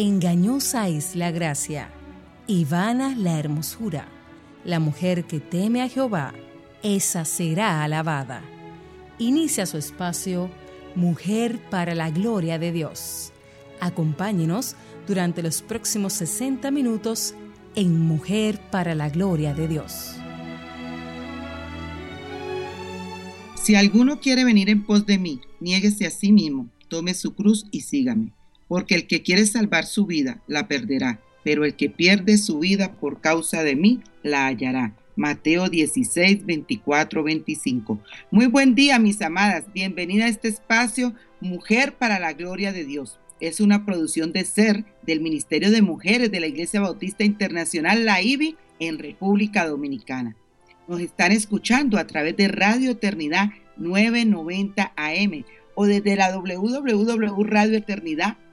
Engañosa es la gracia y vana la hermosura. La mujer que teme a Jehová, esa será alabada. Inicia su espacio Mujer para la Gloria de Dios. Acompáñenos durante los próximos 60 minutos en Mujer para la Gloria de Dios. Si alguno quiere venir en pos de mí, niéguese a sí mismo, tome su cruz y sígame. Porque el que quiere salvar su vida, la perderá, pero el que pierde su vida por causa de mí, la hallará. Mateo 16, 24, 25. Muy buen día, mis amadas. Bienvenida a este espacio, Mujer para la Gloria de Dios. Es una producción de SER del Ministerio de Mujeres de la Iglesia Bautista Internacional, la IBI, en República Dominicana. Nos están escuchando a través de Radio Eternidad 990 AM o desde la www.radioeternidad.com.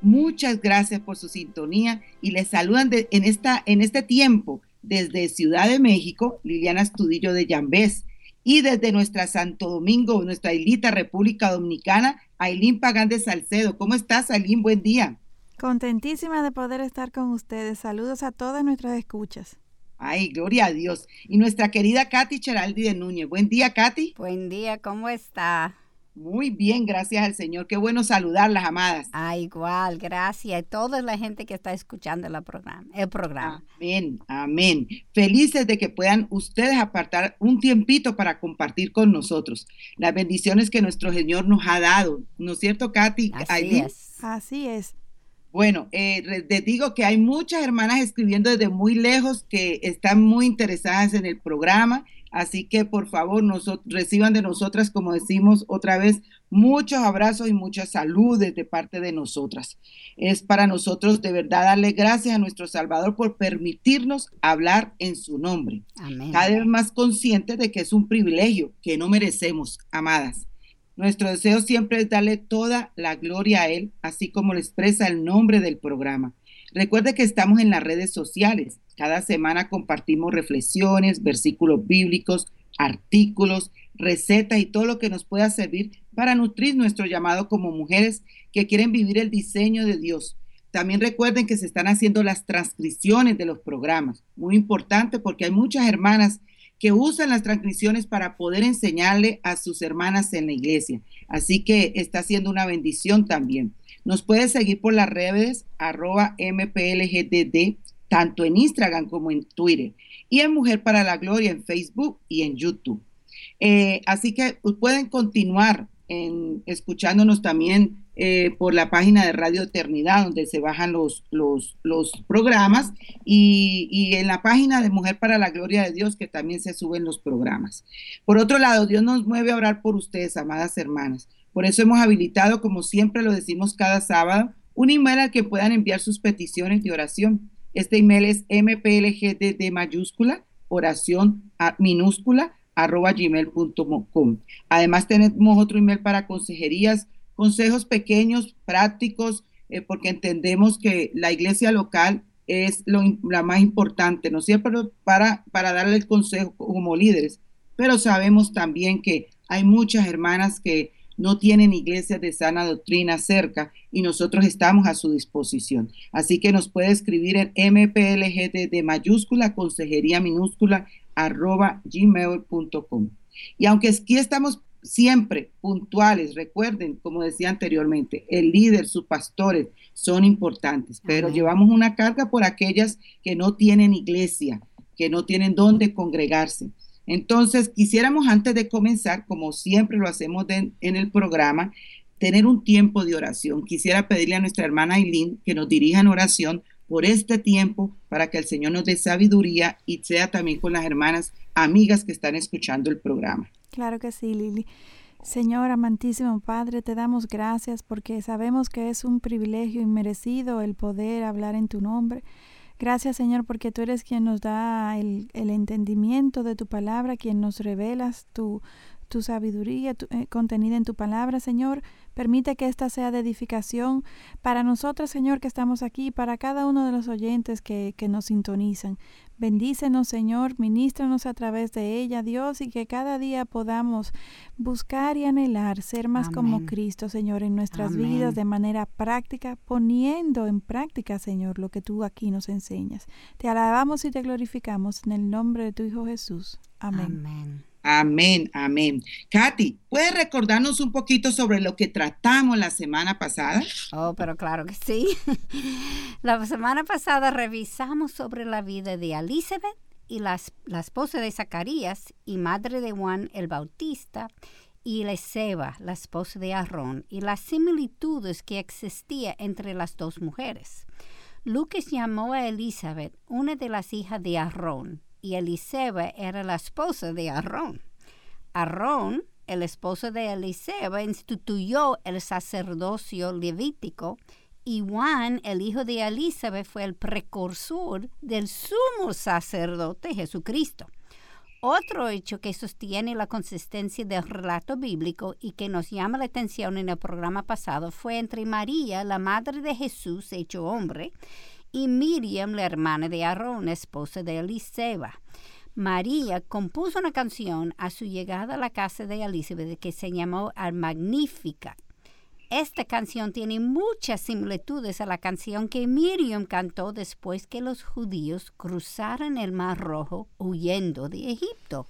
Muchas gracias por su sintonía y les saludan en, esta, en este tiempo desde Ciudad de México, Liliana Estudillo de Yambés, y desde nuestra Santo Domingo, nuestra islita República Dominicana, Ailín Pagán de Salcedo. ¿Cómo estás, Ailín? Buen día. Contentísima de poder estar con ustedes. Saludos a todas nuestras escuchas. Ay, gloria a Dios. Y nuestra querida Katy Cheraldi de Núñez. Buen día, Katy. Buen día, ¿cómo está? Muy bien, gracias al Señor. Qué bueno saludarlas, amadas. Ah, igual, gracias. a toda la gente que está escuchando el programa. El programa. Amén, amén. Felices de que puedan ustedes apartar un tiempito para compartir con nosotros las bendiciones que nuestro Señor nos ha dado. ¿No es cierto, Katy? Así es. Así es. Bueno, eh, les digo que hay muchas hermanas escribiendo desde muy lejos que están muy interesadas en el programa, así que por favor reciban de nosotras, como decimos otra vez, muchos abrazos y muchas saludes de parte de nosotras. Es para nosotros de verdad darle gracias a nuestro Salvador por permitirnos hablar en su nombre. Cada vez más conscientes de que es un privilegio que no merecemos, amadas. Nuestro deseo siempre es darle toda la gloria a Él, así como le expresa el nombre del programa. Recuerde que estamos en las redes sociales. Cada semana compartimos reflexiones, versículos bíblicos, artículos, recetas y todo lo que nos pueda servir para nutrir nuestro llamado como mujeres que quieren vivir el diseño de Dios. También recuerden que se están haciendo las transcripciones de los programas. Muy importante porque hay muchas hermanas que usan las transmisiones para poder enseñarle a sus hermanas en la iglesia. Así que está siendo una bendición también. Nos puede seguir por las redes arroba mplgdd, tanto en Instagram como en Twitter. Y en Mujer para la Gloria en Facebook y en YouTube. Eh, así que pueden continuar en, escuchándonos también eh, por la página de Radio Eternidad, donde se bajan los, programas, y, y, en la página de Mujer para la Gloria de Dios, que también se suben los programas. Por otro lado, Dios nos mueve a orar por ustedes, amadas hermanas. Por eso hemos habilitado, como siempre lo decimos cada sábado, un email al que puedan enviar sus peticiones de oración. Este email es mplgdd mayúscula, oración minúscula, arroba gmail.com. Además tenemos otro email para consejerías consejos pequeños, prácticos, eh, porque entendemos que la iglesia local es lo, la más importante, no siempre para, para darle el consejo como líderes, pero sabemos también que hay muchas hermanas que no tienen iglesias de sana doctrina cerca y nosotros estamos a su disposición. Así que nos puede escribir en mplgd de mayúscula, consejería minúscula, arroba gmail.com. Y aunque aquí estamos siempre puntuales. Recuerden, como decía anteriormente, el líder, sus pastores son importantes, pero llevamos una carga por aquellas que no tienen iglesia, que no tienen dónde congregarse. Entonces, quisiéramos antes de comenzar, como siempre lo hacemos en el programa, tener un tiempo de oración. Quisiera pedirle a nuestra hermana Aileen que nos dirija en oración por este tiempo para que el Señor nos dé sabiduría y sea también con las hermanas amigas que están escuchando el programa. Claro que sí, Lili. Señor amantísimo Padre, te damos gracias porque sabemos que es un privilegio inmerecido el poder hablar en tu nombre. Gracias Señor porque tú eres quien nos da el, el entendimiento de tu palabra, quien nos revelas tu, tu sabiduría eh, contenida en tu palabra, Señor. Permite que esta sea de edificación para nosotros, Señor, que estamos aquí, para cada uno de los oyentes que, que nos sintonizan. Bendícenos, Señor, ministranos a través de ella, Dios, y que cada día podamos buscar y anhelar ser más como Cristo, Señor, en nuestras vidas de manera práctica, poniendo en práctica, Señor, lo que tú aquí nos enseñas. Te alabamos y te glorificamos en el nombre de tu Hijo Jesús. Amén. Amén. Amén, amén. Katy, ¿puedes recordarnos un poquito sobre lo que tratamos la semana pasada? Oh, pero claro que sí. la semana pasada revisamos sobre la vida de Elizabeth y la, la esposa de Zacarías y madre de Juan el Bautista y Eliseba, la esposa de Aarón, y las similitudes que existían entre las dos mujeres. Lucas llamó a Elizabeth una de las hijas de Aarón y Eliseba era la esposa de Aarón. Aarón, el esposo de Eliseba, instituyó el sacerdocio levítico y Juan, el hijo de Elizabeth, fue el precursor del sumo sacerdote Jesucristo. Otro hecho que sostiene la consistencia del relato bíblico y que nos llama la atención en el programa pasado fue entre María, la madre de Jesús hecho hombre, y Miriam, la hermana de Aarón, esposa de Eliseba. María compuso una canción a su llegada a la casa de Elizabeth que se llamó Al Magnífica. Esta canción tiene muchas similitudes a la canción que Miriam cantó después que los judíos cruzaron el Mar Rojo huyendo de Egipto.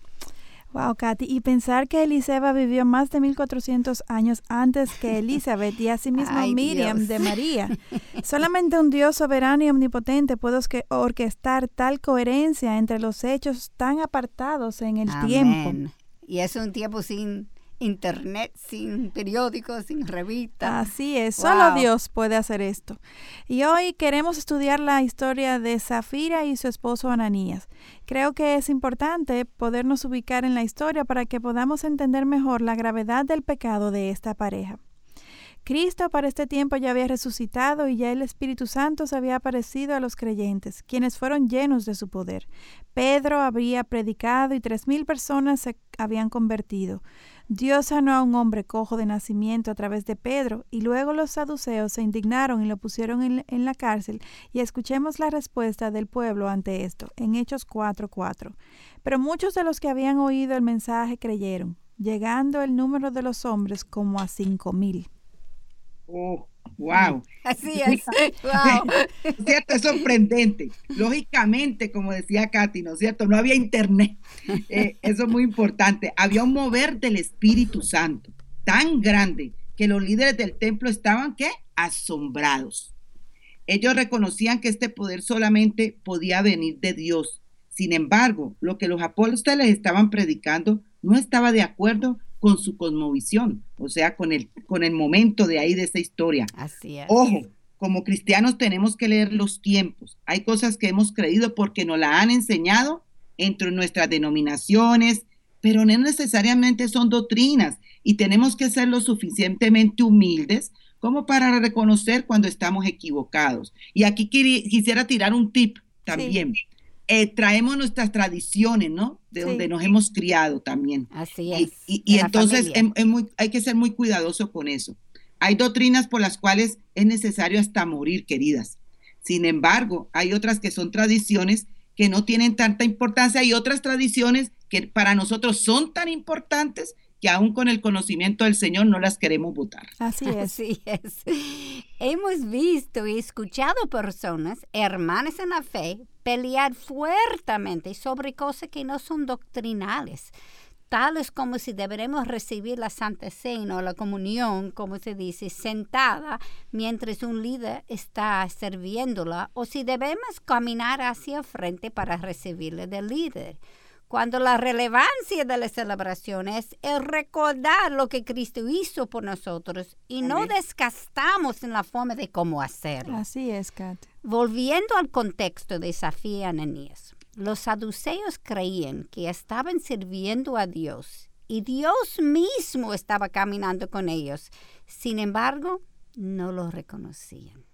Wow, Katy, y pensar que Eliseba vivió más de 1400 años antes que Elizabeth y asimismo Miriam de María. Solamente un Dios soberano y omnipotente puede orquestar tal coherencia entre los hechos tan apartados en el tiempo. Y es un tiempo sin internet, sin periódicos, sin revistas. Así es, solo Dios puede hacer esto. Y hoy queremos estudiar la historia de Zafira y su esposo Ananías. Creo que es importante podernos ubicar en la historia para que podamos entender mejor la gravedad del pecado de esta pareja. Cristo para este tiempo ya había resucitado y ya el Espíritu Santo se había aparecido a los creyentes, quienes fueron llenos de su poder. Pedro había predicado y tres mil personas se habían convertido. Dios sanó a un hombre cojo de nacimiento a través de Pedro, y luego los saduceos se indignaron y lo pusieron en, la cárcel, y escuchemos la respuesta del pueblo ante esto, en Hechos 4:4. Pero muchos de los que habían oído el mensaje creyeron, llegando el número de los hombres como a cinco mil. Oh, wow. Así es. wow. ¿Cierto? Es sorprendente. Lógicamente, como decía Katy, ¿no es cierto? No había internet. Eh, eso es muy importante. Había un mover del Espíritu Santo tan grande que los líderes del templo estaban, ¿qué? Asombrados. Ellos reconocían que este poder solamente podía venir de Dios. Sin embargo, lo que los apóstoles estaban predicando no estaba de acuerdo con su cosmovisión, o sea, con el, con el momento de ahí de esa historia. Así es. Ojo, como cristianos tenemos que leer los tiempos. Hay cosas que hemos creído porque nos la han enseñado entre nuestras denominaciones, pero no necesariamente son doctrinas y tenemos que ser lo suficientemente humildes como para reconocer cuando estamos equivocados. Y aquí quisiera tirar un tip también. Eh, traemos nuestras tradiciones, ¿no? De donde nos hemos criado también. Así es. Y, entonces hay que ser muy cuidadoso con eso. Hay doctrinas por las cuales es necesario hasta morir, queridas. Sin embargo, hay otras que son tradiciones que no tienen tanta importancia y otras tradiciones que para nosotros son tan importantes que aún con el conocimiento del Señor no las queremos votar. Así es. Así es. Hemos visto y escuchado personas, hermanas en la fe, pelear fuertemente sobre cosas que no son doctrinales, tales como si deberemos recibir la Santa Cena o la comunión, como se dice, sentada mientras un líder está sirviéndola, o si debemos caminar hacia frente para recibirle del líder cuando la relevancia de la celebración es el recordar lo que Cristo hizo por nosotros y no desgastamos en la forma de cómo hacerlo. Así es, Kat. Volviendo al contexto de Safía y Ananías, los saduceos creían que estaban sirviendo a Dios y Dios mismo estaba caminando con ellos. Sin embargo, no lo reconocían.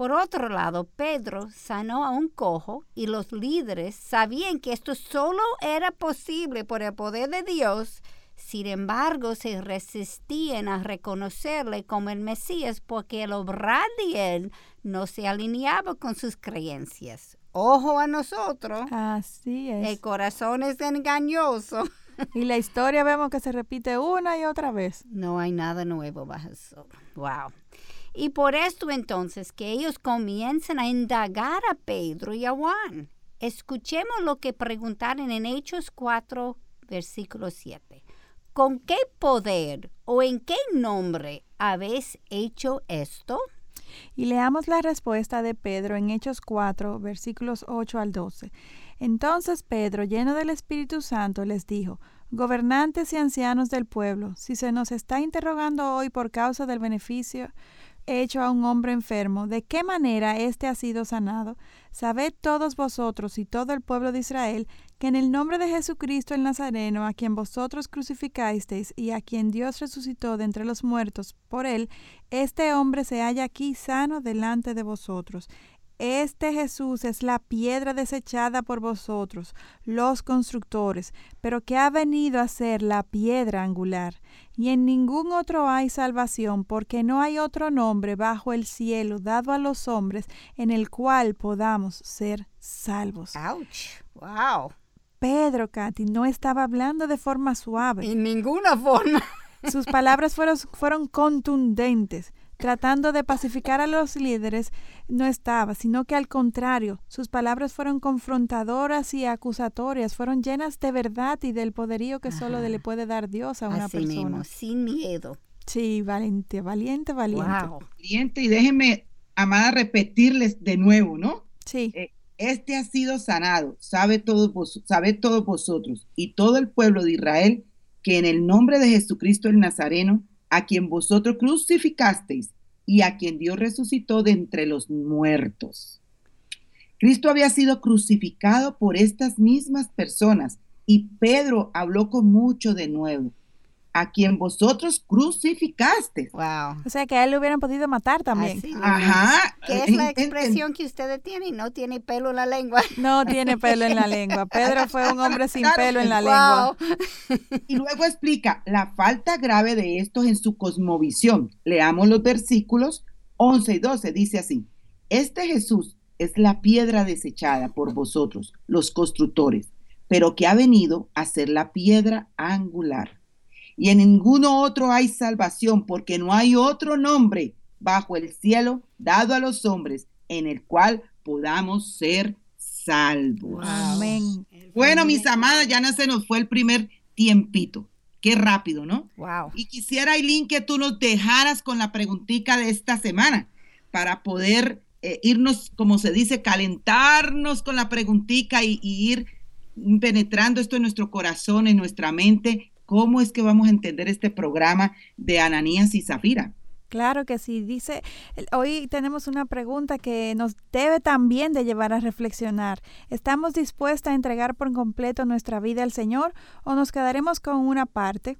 Por otro lado, Pedro sanó a un cojo y los líderes sabían que esto solo era posible por el poder de Dios Sin embargo, se resistían a reconocerle como el Mesías porque el obrar de él no se alineaba con sus creencias. Ojo a nosotros. Así es. El corazón es engañoso. Y la historia vemos que se repite una y otra vez. No hay nada nuevo bajo el sol. Wow. Y por esto entonces que ellos comienzan a indagar a Pedro y a Juan. Escuchemos lo que preguntaron en Hechos 4, versículo 7. ¿Con qué poder o en qué nombre habéis hecho esto? Y leamos la respuesta de Pedro en Hechos 4, versículos 8 al 12. Entonces Pedro, lleno del Espíritu Santo, les dijo, Gobernantes y ancianos del pueblo, si se nos está interrogando hoy por causa del beneficio hecho a un hombre enfermo, de qué manera éste ha sido sanado, sabed todos vosotros y todo el pueblo de Israel que en el nombre de Jesucristo el Nazareno, a quien vosotros crucificasteis y a quien Dios resucitó de entre los muertos, por él, este hombre se halla aquí sano delante de vosotros. Este Jesús es la piedra desechada por vosotros, los constructores, pero que ha venido a ser la piedra angular. Y en ningún otro hay salvación, porque no hay otro nombre bajo el cielo dado a los hombres en el cual podamos ser salvos. ¡Auch! ¡Wow! Pedro, Katy, no estaba hablando de forma suave. En ninguna forma. Sus palabras fueron, fueron contundentes tratando de pacificar a los líderes, no estaba, sino que al contrario, sus palabras fueron confrontadoras y acusatorias, fueron llenas de verdad y del poderío que solo le puede dar Dios a una Así persona. mismo, sin miedo. Sí, valiente, valiente, valiente. Wow. Valiente, y déjenme, amada, repetirles de nuevo, ¿no? Sí, Eh, Este ha sido sanado, sabe todos, vos, sabe todos vosotros y todo el pueblo de Israel que en el nombre de Jesucristo el Nazareno, a quien vosotros crucificasteis y a quien Dios resucitó de entre los muertos. Cristo había sido crucificado por estas mismas personas y Pedro habló con mucho de nuevo, a quien vosotros crucificasteis. Wow. o sea que a él le hubieran podido matar también. Así. Ajá. ¿Qué es la expresión que ustedes tienen? No tiene pelo en la lengua. No tiene pelo en la lengua. Pedro fue un hombre sin Claro, pelo en la lengua. Wow. Y luego explica la falta grave de estos en su cosmovisión. Leamos los versículos 11 y 12. Dice así, este Jesús es la piedra desechada por vosotros, los constructores, pero que ha venido a ser la piedra angular. Y en ninguno otro hay salvación, porque no hay otro nombre bajo el cielo dado a los hombres en el cual podamos ser salvos. Amén. Bueno, mis amadas, ya no se nos fue el primer tiempito. Qué rápido, ¿no? Wow. Y quisiera, Aileen, que tú nos dejaras con la preguntita de esta semana para poder eh, irnos, como se dice, calentarnos con la preguntita y, y ir penetrando esto en nuestro corazón, en nuestra mente. ¿Cómo es que vamos a entender este programa de Ananías y Zafira? Claro que sí. Dice, hoy tenemos una pregunta que nos debe también de llevar a reflexionar. ¿Estamos dispuestas a entregar por completo nuestra vida al Señor o nos quedaremos con una parte?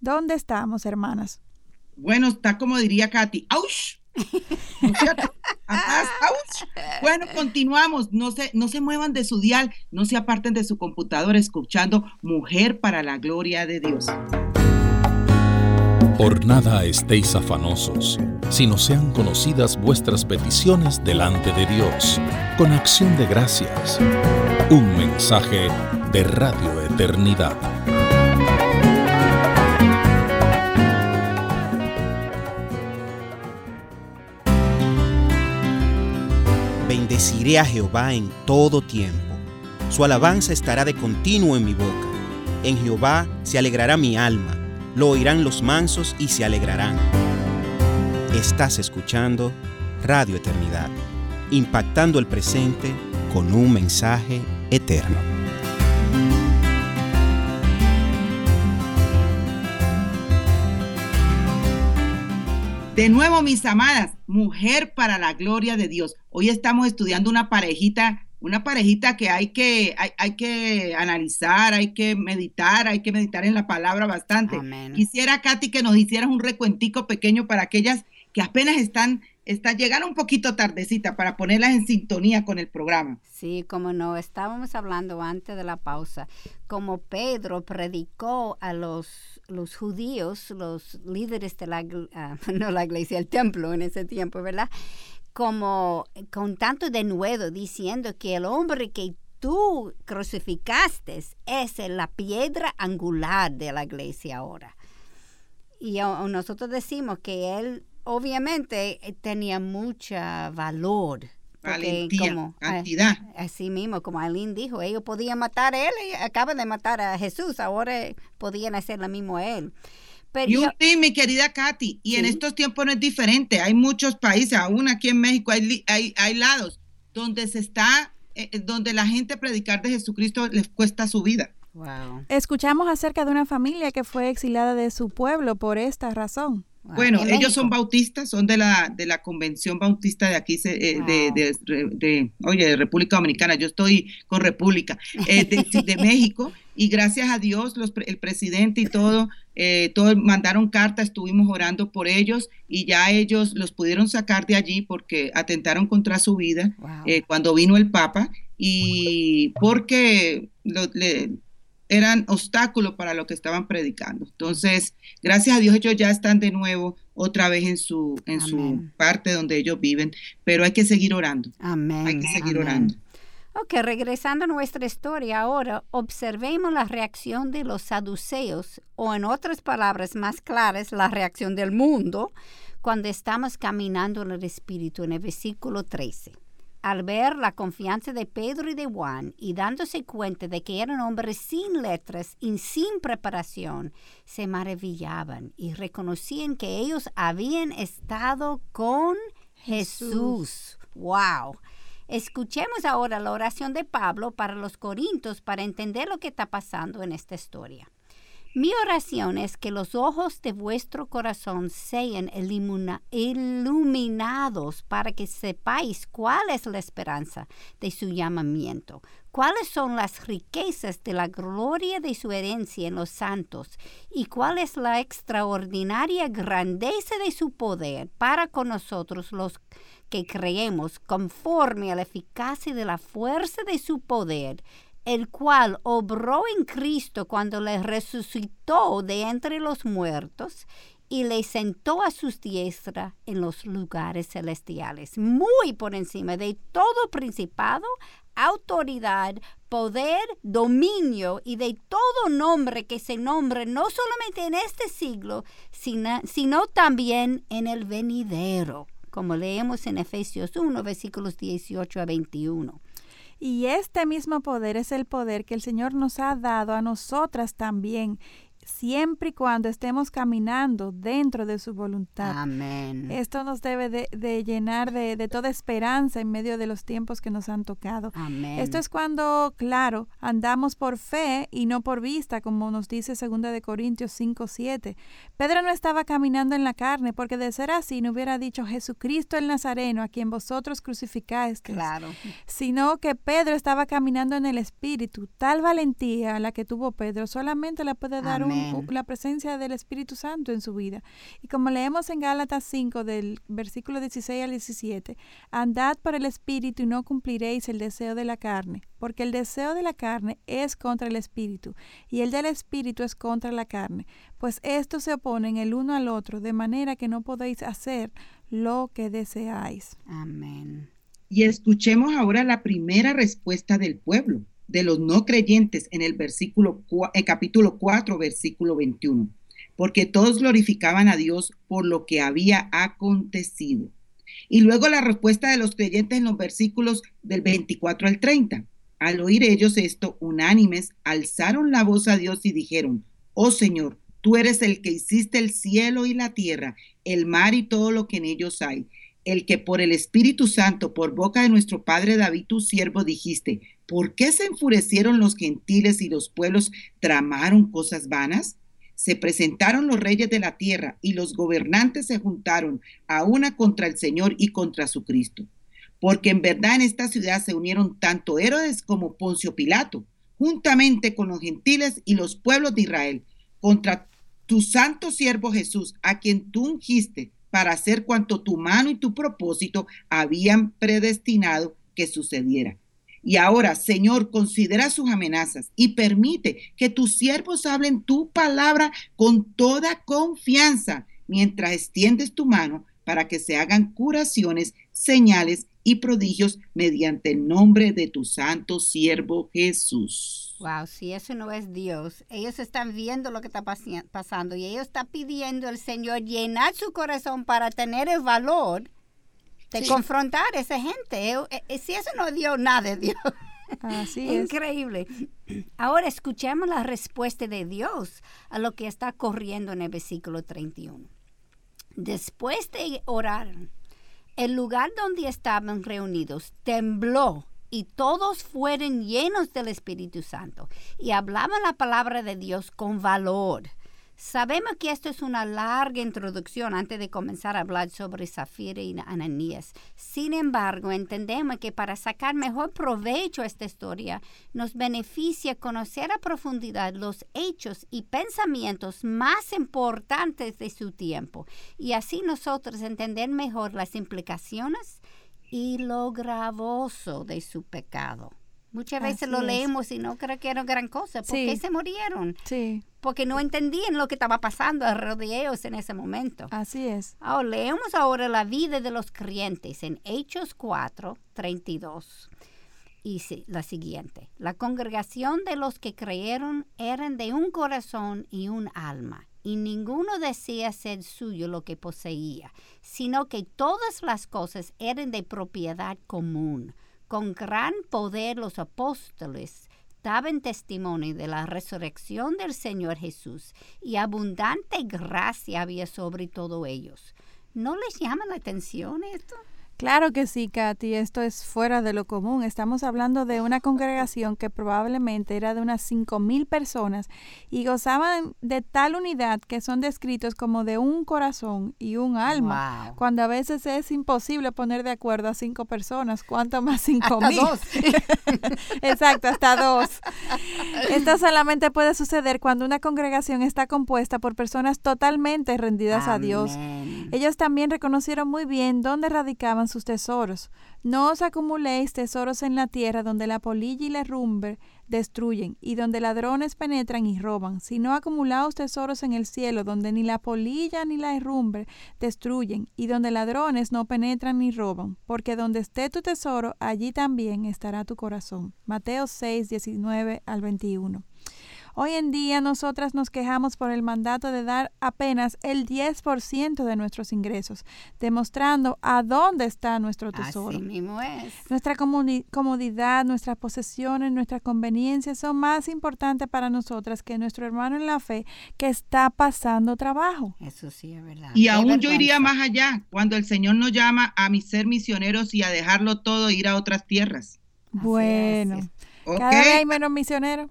¿Dónde estamos, hermanas? Bueno, está como diría Katy, ¡auch! Bueno, continuamos. No se, no se muevan de su dial, no se aparten de su computadora escuchando Mujer para la Gloria de Dios. Por nada estéis afanosos, sino sean conocidas vuestras peticiones delante de Dios, con acción de gracias. Un mensaje de Radio Eternidad. Bendeciré a Jehová en todo tiempo. Su alabanza estará de continuo en mi boca. En Jehová se alegrará mi alma. Lo oirán los mansos y se alegrarán. Estás escuchando Radio Eternidad, impactando el presente con un mensaje eterno. De nuevo, mis amadas, Mujer para la Gloria de Dios. Hoy estamos estudiando una parejita, una parejita que hay que, hay, hay que analizar, hay que meditar, hay que meditar en la palabra bastante. Amén. Quisiera, Katy, que nos hicieras un recuentico pequeño para aquellas que apenas están está llegando un poquito tardecita para ponerlas en sintonía con el programa. Sí, como no, estábamos hablando antes de la pausa, como Pedro predicó a los, los judíos, los líderes de la, ah, no la iglesia, el templo en ese tiempo, ¿verdad? Como con tanto denuedo diciendo que el hombre que tú crucificaste es la piedra angular de la iglesia ahora. Y nosotros decimos que él obviamente eh, tenía mucho valor. Valentía, como, eh, cantidad. así mismo, como Aileen dijo, ellos podían matar a él y acaban de matar a Jesús, ahora podían hacer lo mismo a él. Pero y un mi querida Katy, y en estos tiempos no es diferente. Hay muchos países, aún aquí en México hay, hay, hay lados donde se está eh, eh, donde la gente predicar de Jesucristo les cuesta su vida. Escuchamos acerca de una familia que fue exiliada de su pueblo por esta razón. Bueno, ellos son bautistas, son de la, de la convención bautista de aquí, eh, de, de, oye, de República Dominicana, yo estoy con República, eh, de, México, y gracias a Dios, los, el presidente y todo, eh, todo, mandaron cartas, estuvimos orando por ellos, y ya ellos los pudieron sacar de allí porque atentaron contra su vida cuando vino el Papa, y porque le, eran obstáculos para lo que estaban predicando. Entonces, gracias a Dios ellos ya están de nuevo otra vez en su en su parte donde ellos viven, pero hay que seguir orando. Amén. Hay que seguir orando. Ok, regresando a nuestra historia ahora, observemos la reacción de los saduceos, o en otras palabras más claras, la reacción del mundo, cuando estamos caminando en el Espíritu, en el versículo 13 al ver la confianza de Pedro y de Juan y dándose cuenta de que eran hombres sin letras y sin preparación, se maravillaban y reconocían que ellos habían estado con Jesús. ¡Wow! Escuchemos ahora la oración de Pablo para los Corintios para entender lo que está pasando en esta historia. Mi oración es que los ojos de vuestro corazón sean iluminados para que sepáis cuál es la esperanza de su llamamiento, cuáles son las riquezas de la gloria de su herencia en los santos y cuál es la extraordinaria grandeza de su poder para con nosotros los que creemos conforme a la eficacia de la fuerza de su poder el cual obró en Cristo cuando le resucitó de entre los muertos y le sentó a sus diestra en los lugares celestiales, muy por encima de todo principado, autoridad, poder, dominio y de todo nombre que se nombre no solamente en este siglo, sino, sino también en el venidero, como leemos en Efesios 1, versículos 18 a 21. Y este mismo poder es el poder que el Señor nos ha dado a nosotras también siempre y cuando estemos caminando dentro de su voluntad. Amén. Esto nos debe de, llenar de, toda esperanza en medio de los tiempos que nos han tocado. Amén. Esto es cuando, claro, andamos por fe y no por vista, como nos dice 2 de Corintios 5, 7. Pedro no estaba caminando en la carne, porque de ser así no hubiera dicho Jesucristo el Nazareno, a quien vosotros crucificáis. Claro. Sino que Pedro estaba caminando en el Espíritu. Tal valentía la que tuvo Pedro solamente la puede dar un la presencia del Espíritu Santo en su vida. Y como leemos en Gálatas 5 del versículo 16 al 17, andad por el Espíritu y no cumpliréis el deseo de la carne, porque el deseo de la carne es contra el Espíritu y el del Espíritu es contra la carne, pues estos se oponen el uno al otro, de manera que no podéis hacer lo que deseáis. Amén. Y escuchemos ahora la primera respuesta del pueblo de los no creyentes en el versículo capítulo 4, versículo 21, porque todos glorificaban a Dios por lo que había acontecido. Y luego la respuesta de los creyentes en los versículos del 24 al 30. Al oír ellos esto, unánimes, alzaron la voz a Dios y dijeron, oh Señor, tú eres el que hiciste el cielo y la tierra, el mar y todo lo que en ellos hay el que por el Espíritu Santo, por boca de nuestro Padre David, tu siervo, dijiste, ¿por qué se enfurecieron los gentiles y los pueblos tramaron cosas vanas? Se presentaron los reyes de la tierra y los gobernantes se juntaron a una contra el Señor y contra su Cristo. Porque en verdad en esta ciudad se unieron tanto Herodes como Poncio Pilato, juntamente con los gentiles y los pueblos de Israel, contra tu santo siervo Jesús, a quien tú ungiste para hacer cuanto tu mano y tu propósito habían predestinado que sucediera. Y ahora, Señor, considera sus amenazas y permite que tus siervos hablen tu palabra con toda confianza mientras extiendes tu mano para que se hagan curaciones, señales y prodigios mediante el nombre de tu santo siervo Jesús. Wow, si eso no es Dios, ellos están viendo lo que está pasando y ellos están pidiendo al Señor llenar su corazón para tener el valor de confrontar a esa gente. Eh, eh, si eso no dio nada de Dios. Así es. Increíble. Ahora escuchemos la respuesta de Dios a lo que está corriendo en el versículo 31. Después de orar, el lugar donde estaban reunidos tembló y todos fueron llenos del Espíritu Santo y hablaban la palabra de Dios con valor Sabemos que esto es una larga introducción antes de comenzar a hablar sobre Zafira y Ananías. Sin embargo, entendemos que para sacar mejor provecho a esta historia, nos beneficia conocer a profundidad los hechos y pensamientos más importantes de su tiempo y así nosotros entender mejor las implicaciones y lo gravoso de su pecado. Muchas veces lo leemos y no creo que era gran cosa. ¿Por qué se murieron? Sí. Porque no entendían lo que estaba pasando alrededor de ellos en ese momento. Así es. Ahora, leemos ahora la vida de los creyentes en Hechos 4, 32. Y la siguiente. La congregación de los que creyeron eran de un corazón y un alma. Y ninguno decía ser suyo lo que poseía, sino que todas las cosas eran de propiedad común con gran poder los apóstoles daban testimonio de la resurrección del Señor Jesús y abundante gracia había sobre todos ellos. ¿No les llama la atención esto? Claro que sí, Katy, esto es fuera de lo común. Estamos hablando de una congregación que probablemente era de unas cinco mil personas y gozaban de tal unidad que son descritos como de un corazón y un alma, cuando a veces es imposible poner de acuerdo a cinco personas, cuánto más cinco mil. Dos. Exacto, hasta dos. Esto solamente puede suceder cuando una congregación está compuesta por personas totalmente rendidas a Dios. Ellos también reconocieron muy bien dónde radicaban sus tesoros. No os acumuléis tesoros en la tierra donde la polilla y la rumbe destruyen y donde ladrones penetran y roban, sino acumulaos tesoros en el cielo donde ni la polilla ni la herrumbre destruyen y donde ladrones no penetran ni roban, porque donde esté tu tesoro, allí también estará tu corazón. Mateo 6, 19 al 21. Hoy en día nosotras nos quejamos por el mandato de dar apenas el 10% de nuestros ingresos, demostrando a dónde está nuestro tesoro. Así mismo es. Nuestra comodidad, nuestras posesiones, nuestras conveniencias son más importantes para nosotras que nuestro hermano en la fe que está pasando trabajo. Eso sí es verdad. Y aún yo iría más allá, cuando el Señor nos llama a mi ser misioneros y a dejarlo todo e ir a otras tierras. Bueno, cada vez hay menos misioneros.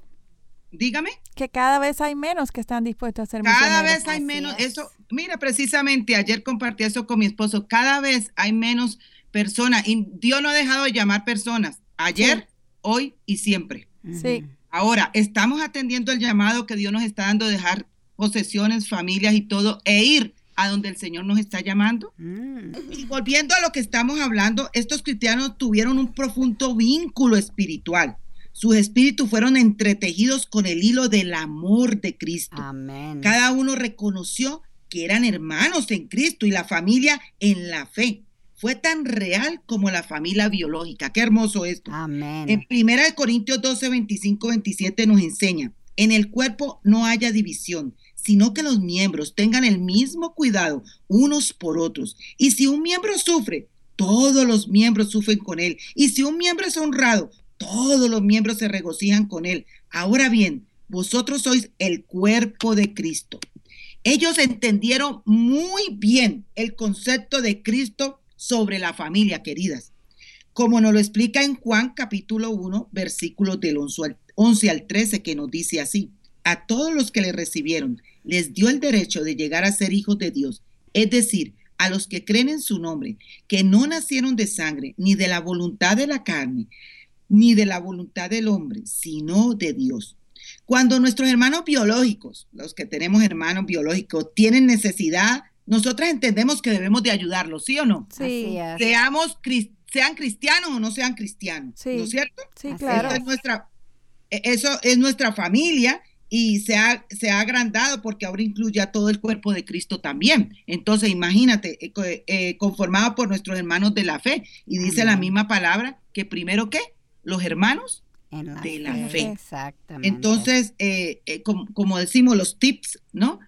Dígame. Que cada vez hay menos que están dispuestos a hacer Cada vez hay menos. Eso, mira, precisamente ayer compartí eso con mi esposo. Cada vez hay menos personas. Y Dios no ha dejado de llamar personas. Ayer, hoy y siempre. Sí. Ahora, estamos atendiendo el llamado que Dios nos está dando de dejar posesiones, familias y todo, e ir a donde el Señor nos está llamando. Mm. Y volviendo a lo que estamos hablando, estos cristianos tuvieron un profundo vínculo espiritual. Sus espíritus fueron entretejidos con el hilo del amor de Cristo. Amén. Cada uno reconoció que eran hermanos en Cristo y la familia en la fe. Fue tan real como la familia biológica. Qué hermoso esto. Amén. En 1 Corintios 12, 25, 27 nos enseña, en el cuerpo no haya división, sino que los miembros tengan el mismo cuidado unos por otros. Y si un miembro sufre, todos los miembros sufren con él. Y si un miembro es honrado, todos los miembros se regocijan con él. Ahora bien, vosotros sois el cuerpo de Cristo. Ellos entendieron muy bien el concepto de Cristo sobre la familia, queridas. Como nos lo explica en Juan capítulo 1, versículos del 11 al 13, que nos dice así, a todos los que le recibieron, les dio el derecho de llegar a ser hijos de Dios, es decir, a los que creen en su nombre, que no nacieron de sangre, ni de la voluntad de la carne, ni de la voluntad del hombre, sino de Dios. Cuando nuestros hermanos biológicos, los que tenemos hermanos biológicos, tienen necesidad nosotras entendemos que debemos de ayudarlos, ¿sí o no? Sí, Seamos, sean cristianos o no sean cristianos, ¿no es cierto? Sí, claro. Eso es nuestra, e, eso es nuestra familia y se ha, se ha agrandado porque ahora incluye a todo el cuerpo de Cristo también. Entonces, imagínate, eh, eh, conformado por nuestros hermanos de la fe. Y dice la misma palabra que primero que los hermanos de la fe. Exactamente. Entonces, eh, como, decimos, los tips, ¿no?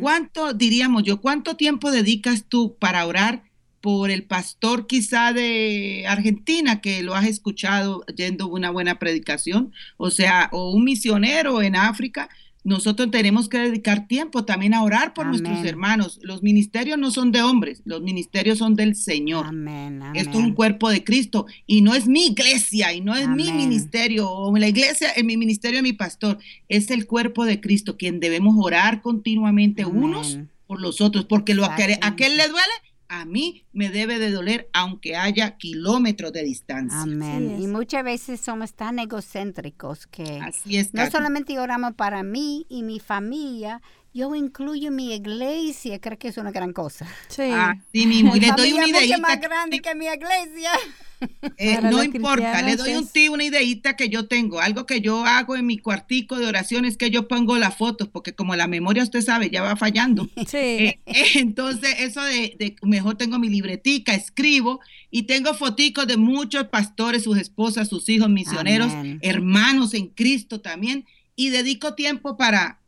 ¿Cuánto, diríamos yo, cuánto tiempo dedicas tú para orar por el pastor quizá de Argentina que lo has escuchado yendo una buena predicación, o sea, o un misionero en África, nosotros tenemos que dedicar tiempo también a orar por nuestros hermanos. Los ministerios no son de hombres, los ministerios son del Señor. Amén, Esto es un cuerpo de Cristo y no es mi iglesia y no es mi ministerio o la iglesia, en mi ministerio, mi pastor. Es el cuerpo de Cristo quien debemos orar continuamente unos por los otros, porque lo a aquel le duele, a mí me debe de doler aunque haya kilómetros de distancia. Amén. Y muchas veces somos tan egocéntricos que Así es, no solamente oramos para mí y mi familia, yo incluyo mi iglesia, creo que es una gran cosa. Sí. sí mismo. Y le doy una idea. más grande que mi iglesia. Eh, no importa, le doy un una ideita que yo tengo, algo que yo hago en mi cuartico de oraciones que yo pongo las fotos, porque como la memoria usted sabe ya va fallando. Sí. Eh, eh, entonces eso de, mejor tengo mi libretica, escribo y tengo foticos de muchos pastores, sus esposas, sus hijos misioneros, hermanos en Cristo también y dedico tiempo para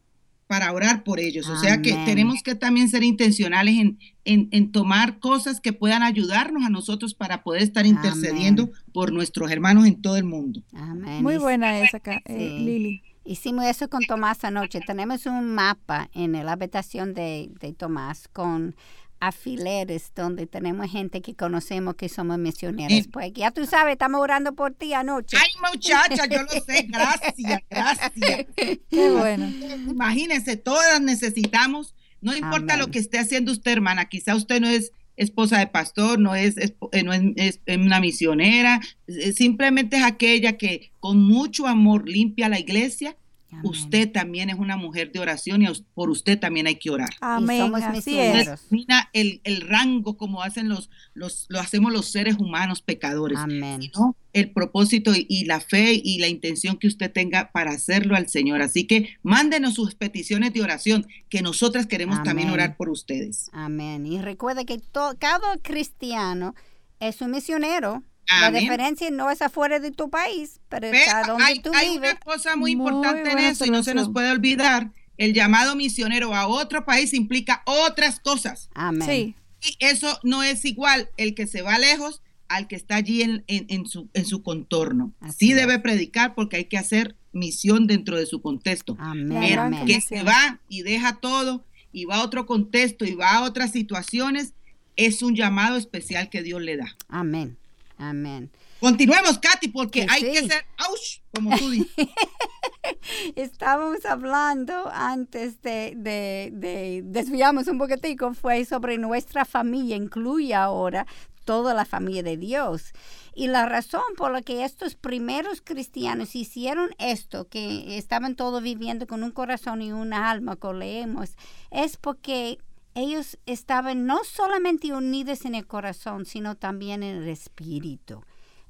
para orar por ellos. O sea que tenemos que también ser intencionales en, en, tomar cosas que puedan ayudarnos a nosotros para poder estar intercediendo por nuestros hermanos en todo el mundo. Muy buena esa, eh, Lili. Hicimos eso con Tomás anoche. Tenemos un mapa en la habitación de, de Tomás con afileres donde tenemos gente que conocemos que somos misioneros. Pues ya tú sabes, estamos orando por ti anoche. Ay, muchacha, yo lo sé. Gracias, gracias. Qué bueno. Imagínense, todas necesitamos, no importa lo que esté haciendo usted, hermana, quizá usted no es esposa de pastor, no es, eh, no es, una misionera, simplemente es aquella que con mucho amor limpia la iglesia Usted también es una mujer de oración y por usted también hay que orar. Amén. somos Así Mira el, el, rango como hacen los, los, lo hacemos los seres humanos pecadores. Amén. El propósito y, la fe y la intención que usted tenga para hacerlo al Señor. Así que mándenos sus peticiones de oración, que nosotras queremos también orar por ustedes. Amén. Y recuerde que cada cristiano es un misionero la diferencia no es afuera de tu país, pero está donde hay, tú hay una cosa muy, importante en eso y no se nos puede olvidar. El llamado misionero a otro país implica otras cosas. Amén. Y eso no es igual el que se va lejos al que está allí en, en, su, en su contorno. sí debe predicar porque hay que hacer misión dentro de su contexto. Amén. El que se va y deja todo y va a otro contexto y va a otras situaciones, es un llamado especial que Dios le da. Amén. Amén. Continuemos, Katy, porque hay que ser ¡Auch! como tú dices. Estábamos hablando antes de, de, desviamos un poquitico, fue sobre nuestra familia, incluye ahora toda la familia de Dios. Y la razón por la que estos primeros cristianos hicieron esto, que estaban todos viviendo con un corazón y una alma, como leemos, es porque ellos estaban no solamente unidos en el corazón, sino también en el espíritu.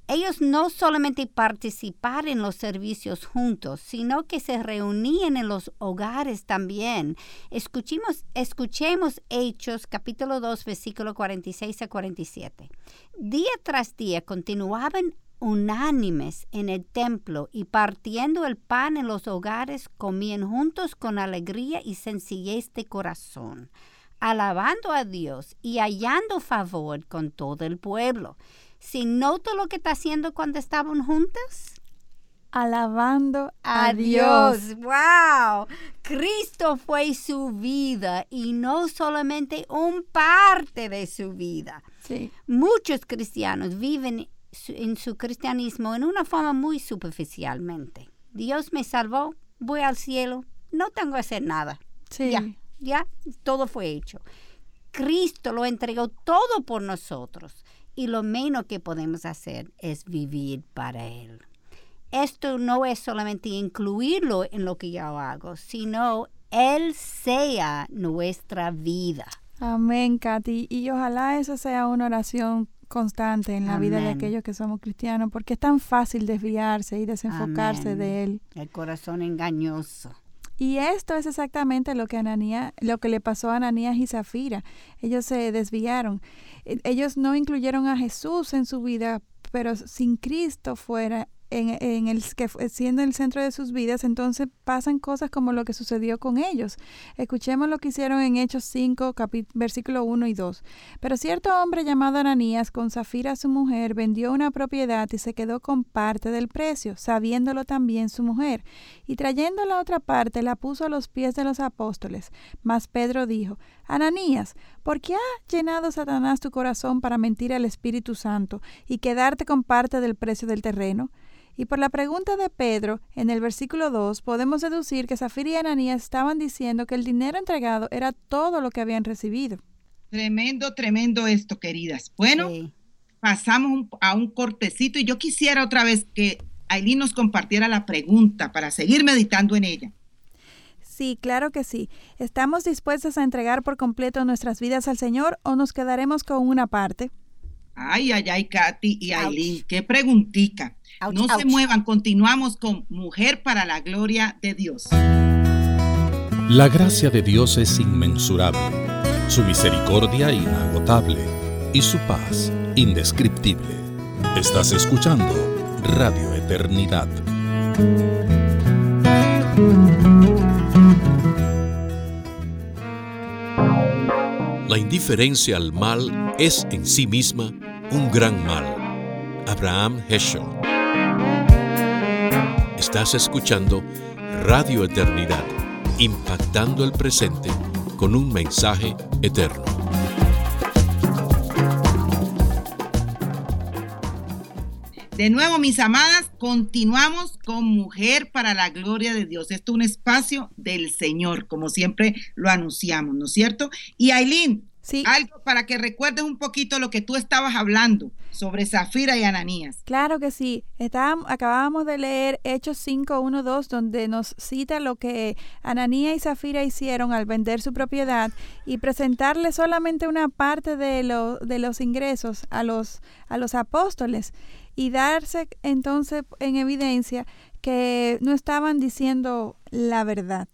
Ellos no solamente participaron en los servicios juntos, sino que se reunían en los hogares también. Escuchemos, escuchemos Hechos capítulo 2 versículo 46 a 47. Día tras día continuaban unánimes en el templo y partiendo el pan en los hogares comían juntos con alegría y sencillez de corazón alabando a Dios y hallando favor con todo el pueblo. Si noto lo que está haciendo cuando estaban juntas, alabando a, Dios. ¡Wow! Cristo fue su vida y no solamente un parte de su vida. Sí. Muchos cristianos viven en su cristianismo en una forma muy superficialmente. Dios me salvó, voy al cielo, no tengo que hacer nada. Sí ya todo fue hecho. Cristo lo entregó todo por nosotros y lo menos que podemos hacer es vivir para Él. Esto no es solamente incluirlo en lo que yo hago, sino Él sea nuestra vida. Amén, Katy. Y ojalá eso sea una oración constante en la vida de aquellos que somos cristianos, porque es tan fácil desviarse y desenfocarse de él. El corazón engañoso. Y esto es exactamente lo que Ananías, lo que le pasó a Ananías y Zafira. Ellos se desviaron. E, ellos no incluyeron a Jesús en su vida, pero sin Cristo fuera en, el que siendo el centro de sus vidas, entonces pasan cosas como lo que sucedió con ellos. Escuchemos lo que hicieron en Hechos 5, versículo 1 y 2. Pero cierto hombre llamado Ananías, con Zafira su mujer, vendió una propiedad y se quedó con parte del precio, sabiéndolo también su mujer. Y trayendo la otra parte, la puso a los pies de los apóstoles. Mas Pedro dijo, Ananías, ¿por qué ha llenado Satanás tu corazón para mentir al Espíritu Santo y quedarte con parte del precio del terreno? Y por la pregunta de Pedro, en el versículo 2, podemos deducir que Zafira y Ananías estaban diciendo que el dinero entregado era todo lo que habían recibido. Tremendo, tremendo esto, queridas. Bueno, pasamos a un cortecito y yo quisiera otra vez que Aileen nos compartiera la pregunta para seguir meditando en ella. Sí, claro que sí. ¿Estamos dispuestos a entregar por completo nuestras vidas al Señor o nos quedaremos con una parte? Ay, ay, ay, Katy y Aileen, qué preguntica. no se muevan, continuamos con Mujer para la Gloria de Dios. La gracia de Dios es inmensurable, su misericordia inagotable y su paz indescriptible. Estás escuchando Radio Eternidad. La indiferencia al mal es en sí misma un gran mal. Abraham Heschel. Estás escuchando Radio Eternidad, impactando el presente con un mensaje eterno. De nuevo, mis amadas, continuamos con Mujer para la Gloria de Dios. Esto es un espacio del Señor, como siempre lo anunciamos, ¿no es cierto? Y Aileen, algo para que recuerdes un poquito lo que tú estabas hablando sobre Zafira y Ananías. Claro que sí. Estábamos, acabábamos de leer Hechos 5, 1, 2, donde nos cita lo que Ananías y Zafira hicieron al vender su propiedad y presentarle solamente una parte de, lo, de los ingresos a los, a los apóstoles y darse entonces en evidencia que no estaban diciendo la verdad.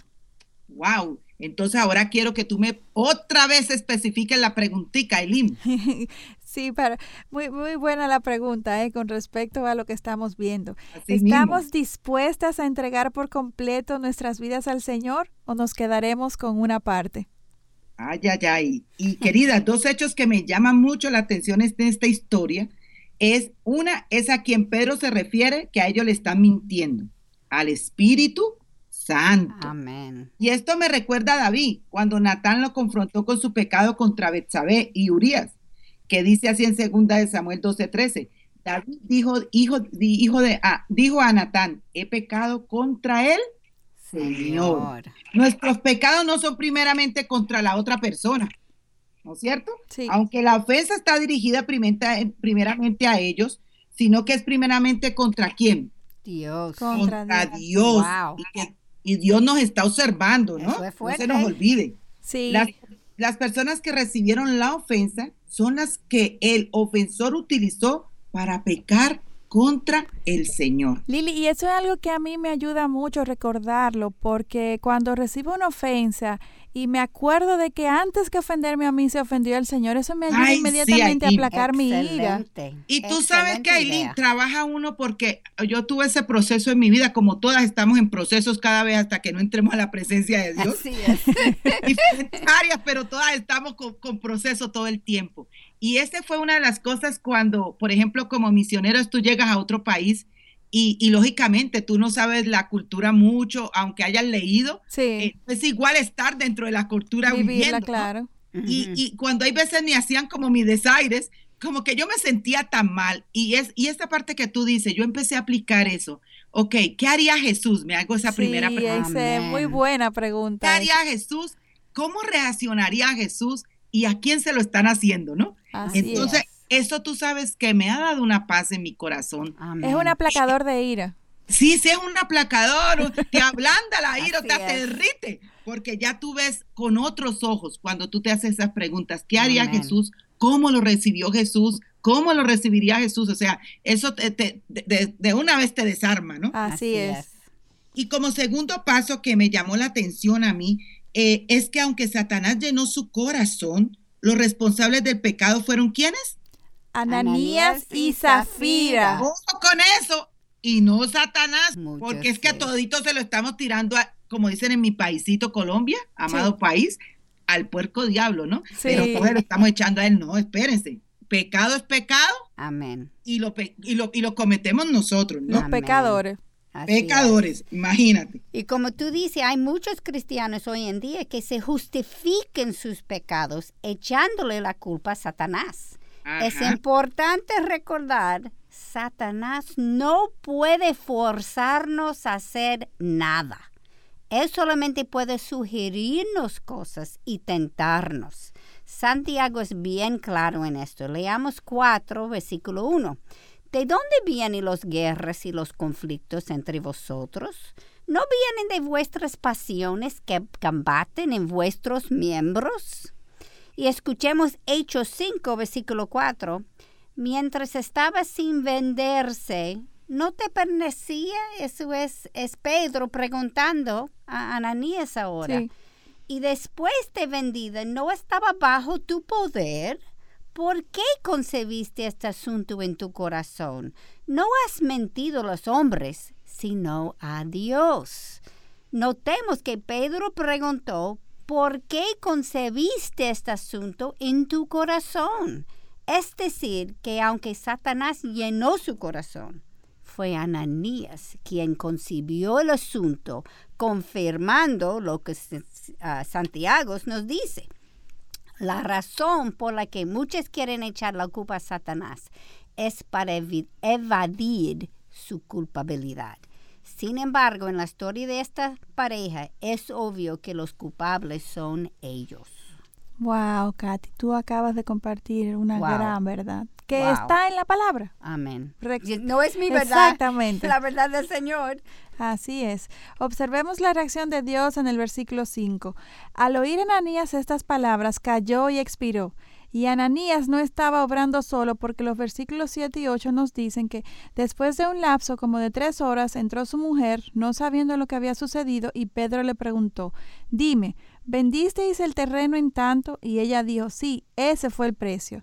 ¡Wow! Entonces ahora quiero que tú me otra vez especifiques la preguntita, Eileen. sí, pero muy, muy buena la pregunta eh, con respecto a lo que estamos viendo. ¿Estamos dispuestas a entregar por completo nuestras vidas al Señor o nos quedaremos con una parte? Ay, ay, ay. Y querida, dos hechos que me llaman mucho la atención en esta historia es una, es a quien Pedro se refiere que a ellos le están mintiendo, al Espíritu Santo. Amén. Y esto me recuerda a David, cuando Natán lo confrontó con su pecado contra Betsabé y Urias, que dice así en segunda de Samuel 12:13. David dijo, hijo, hijo de, ah, dijo a Natán, he pecado contra él, Señor. Nuestros pecados no son primeramente contra la otra persona, ¿no es cierto? Sí. Aunque la ofensa está dirigida primeramente a ellos, sino que es primeramente contra quién? Dios. Contra, Dios. Y Dios nos está observando, ¿no? no se nos olvide. Sí. Las, personas que recibieron la ofensa son las que el ofensor utilizó para pecar contra el Señor. Lili, y eso es algo que a mí me ayuda mucho recordarlo, porque cuando recibo una ofensa, y me acuerdo de que antes que ofenderme a mí se ofendió el Señor. Eso me ayuda inmediatamente a aplacar mi ira. Y tú sabes que Aileen trabaja uno porque yo tuve ese proceso en mi vida, como todas estamos en procesos cada vez hasta que no entremos a la presencia de Dios. Así es. Diferentes áreas, pero todas estamos con, con proceso todo el tiempo. Y esa fue una de las cosas cuando, por ejemplo, como misioneros tú llegas a otro país y, lógicamente tú no sabes la cultura mucho, aunque hayas leído. Sí. Eh, es igual estar dentro de la cultura viviendo. claro. y, cuando hay veces me hacían como mis desaires, como que yo me sentía tan mal. Y, es, y esta parte que tú dices, yo empecé a aplicar eso. Ok, ¿qué haría Jesús? Me hago esa primera pregunta. muy buena pregunta. ¿Qué haría Jesús? ¿Cómo reaccionaría Jesús? ¿Y a quién se lo están haciendo, no? Entonces, eso tú sabes que me ha dado una paz en mi corazón. Es un aplacador de ira. Sí, sí, es un aplacador, te ablanda la ira, te, derrite. Porque ya tú ves con otros ojos cuando tú te haces esas preguntas. ¿Qué haría Jesús? ¿Cómo lo recibió Jesús? ¿Cómo lo recibiría Jesús? O sea, eso de, de, una vez te desarma, ¿no? Así, es. Y como segundo paso que me llamó la atención a mí, eh, es que aunque Satanás llenó su corazón, los responsables del pecado fueron ¿quiénes? Ananías, y Zafira. Ojo con eso. Y no Satanás, porque es que a todito se lo estamos tirando, como dicen en mi paisito Colombia, amado país, al puerco diablo, ¿no? Pero pues lo estamos echando a él. No, espérense. Pecado es pecado. Amén. Y lo, y lo, y lo cometemos nosotros, ¿no? Los pecadores. pecadores, imagínate. Y como tú dices, hay muchos cristianos hoy en día que se justifiquen sus pecados echándole la culpa a Satanás. Es importante recordar, Satanás no puede forzarnos a hacer nada. Él solamente puede sugerirnos cosas y tentarnos. Santiago es bien claro en esto. Leamos 4, versículo 1. ¿De dónde vienen las guerras y los conflictos entre vosotros? ¿No vienen de vuestras pasiones que combaten en vuestros miembros? Y escuchemos Hechos 5, versículo 4. Mientras estaba sin venderse, ¿no te pertenecía? Eso es, es Pedro preguntando a Ananías ahora. Y después de vendida, ¿no estaba bajo tu poder? ¿Por qué concebiste este asunto en tu corazón? No has mentido a los hombres, sino a Dios. Notemos que Pedro preguntó, ¿por qué concebiste este asunto en tu corazón? Es decir, que aunque Satanás llenó su corazón, fue Ananías quien concibió el asunto, confirmando lo que Santiago nos dice. La razón por la que muchos quieren echar la culpa a Satanás es para evadir su culpabilidad. Sin embargo, en la historia de esta pareja es obvio que los culpables son ellos. Wow, Katy, tú acabas de compartir una gran verdad que está en la palabra. Amén. No es mi verdad. Exactamente. La verdad del Señor. Así es. Observemos la reacción de Dios en el versículo 5. Al oír Ananías estas palabras, cayó y expiró. Y Ananías no estaba obrando solo porque los versículos 7 y 8 nos dicen que después de un lapso como de tres horas entró su mujer, no sabiendo lo que había sucedido, y Pedro le preguntó, dime, ¿vendisteis el terreno en tanto? Y ella dijo, sí, ese fue el precio.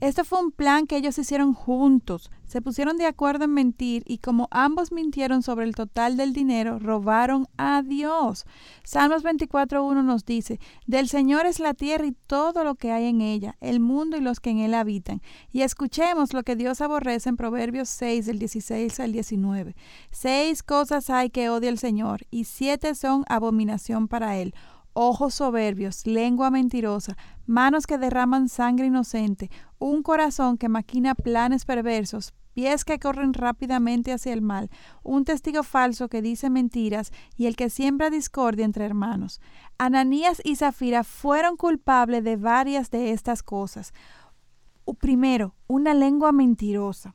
Este fue un plan que ellos hicieron juntos. Se pusieron de acuerdo en mentir y como ambos mintieron sobre el total del dinero, robaron a Dios. Salmos 24.1 nos dice, Del Señor es la tierra y todo lo que hay en ella, el mundo y los que en él habitan. Y escuchemos lo que Dios aborrece en Proverbios 6, del 16 al 19. Seis cosas hay que odia el Señor y siete son abominación para él ojos soberbios, lengua mentirosa, manos que derraman sangre inocente, un corazón que maquina planes perversos, pies que corren rápidamente hacia el mal, un testigo falso que dice mentiras y el que siembra discordia entre hermanos. Ananías y Zafira fueron culpables de varias de estas cosas. Primero, una lengua mentirosa.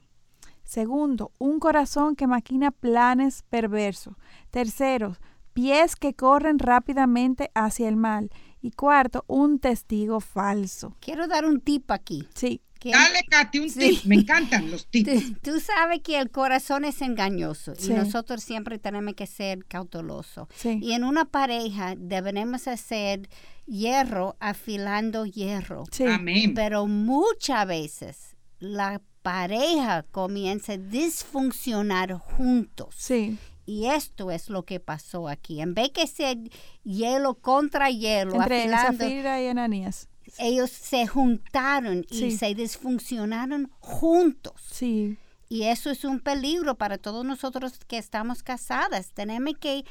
Segundo, un corazón que maquina planes perversos. Tercero, pies que corren rápidamente hacia el mal. Y cuarto, un testigo falso. Quiero dar un tip aquí. Sí. Dale, Katy, un tip. Me encantan los tips. Tú, sabes que el corazón es engañoso y nosotros siempre tenemos que ser cautelosos. Y en una pareja debemos hacer hierro afilando hierro. Amén. Pero muchas veces la pareja comienza a disfuncionar juntos. Sí. Y esto es lo que pasó aquí. En vez que ser hielo contra hielo, entre Zafira y Ananías. Ellos se juntaron y se disfuncionaron juntos. Sí. Y eso es un peligro para todos nosotros que estamos casadas. Tenemos que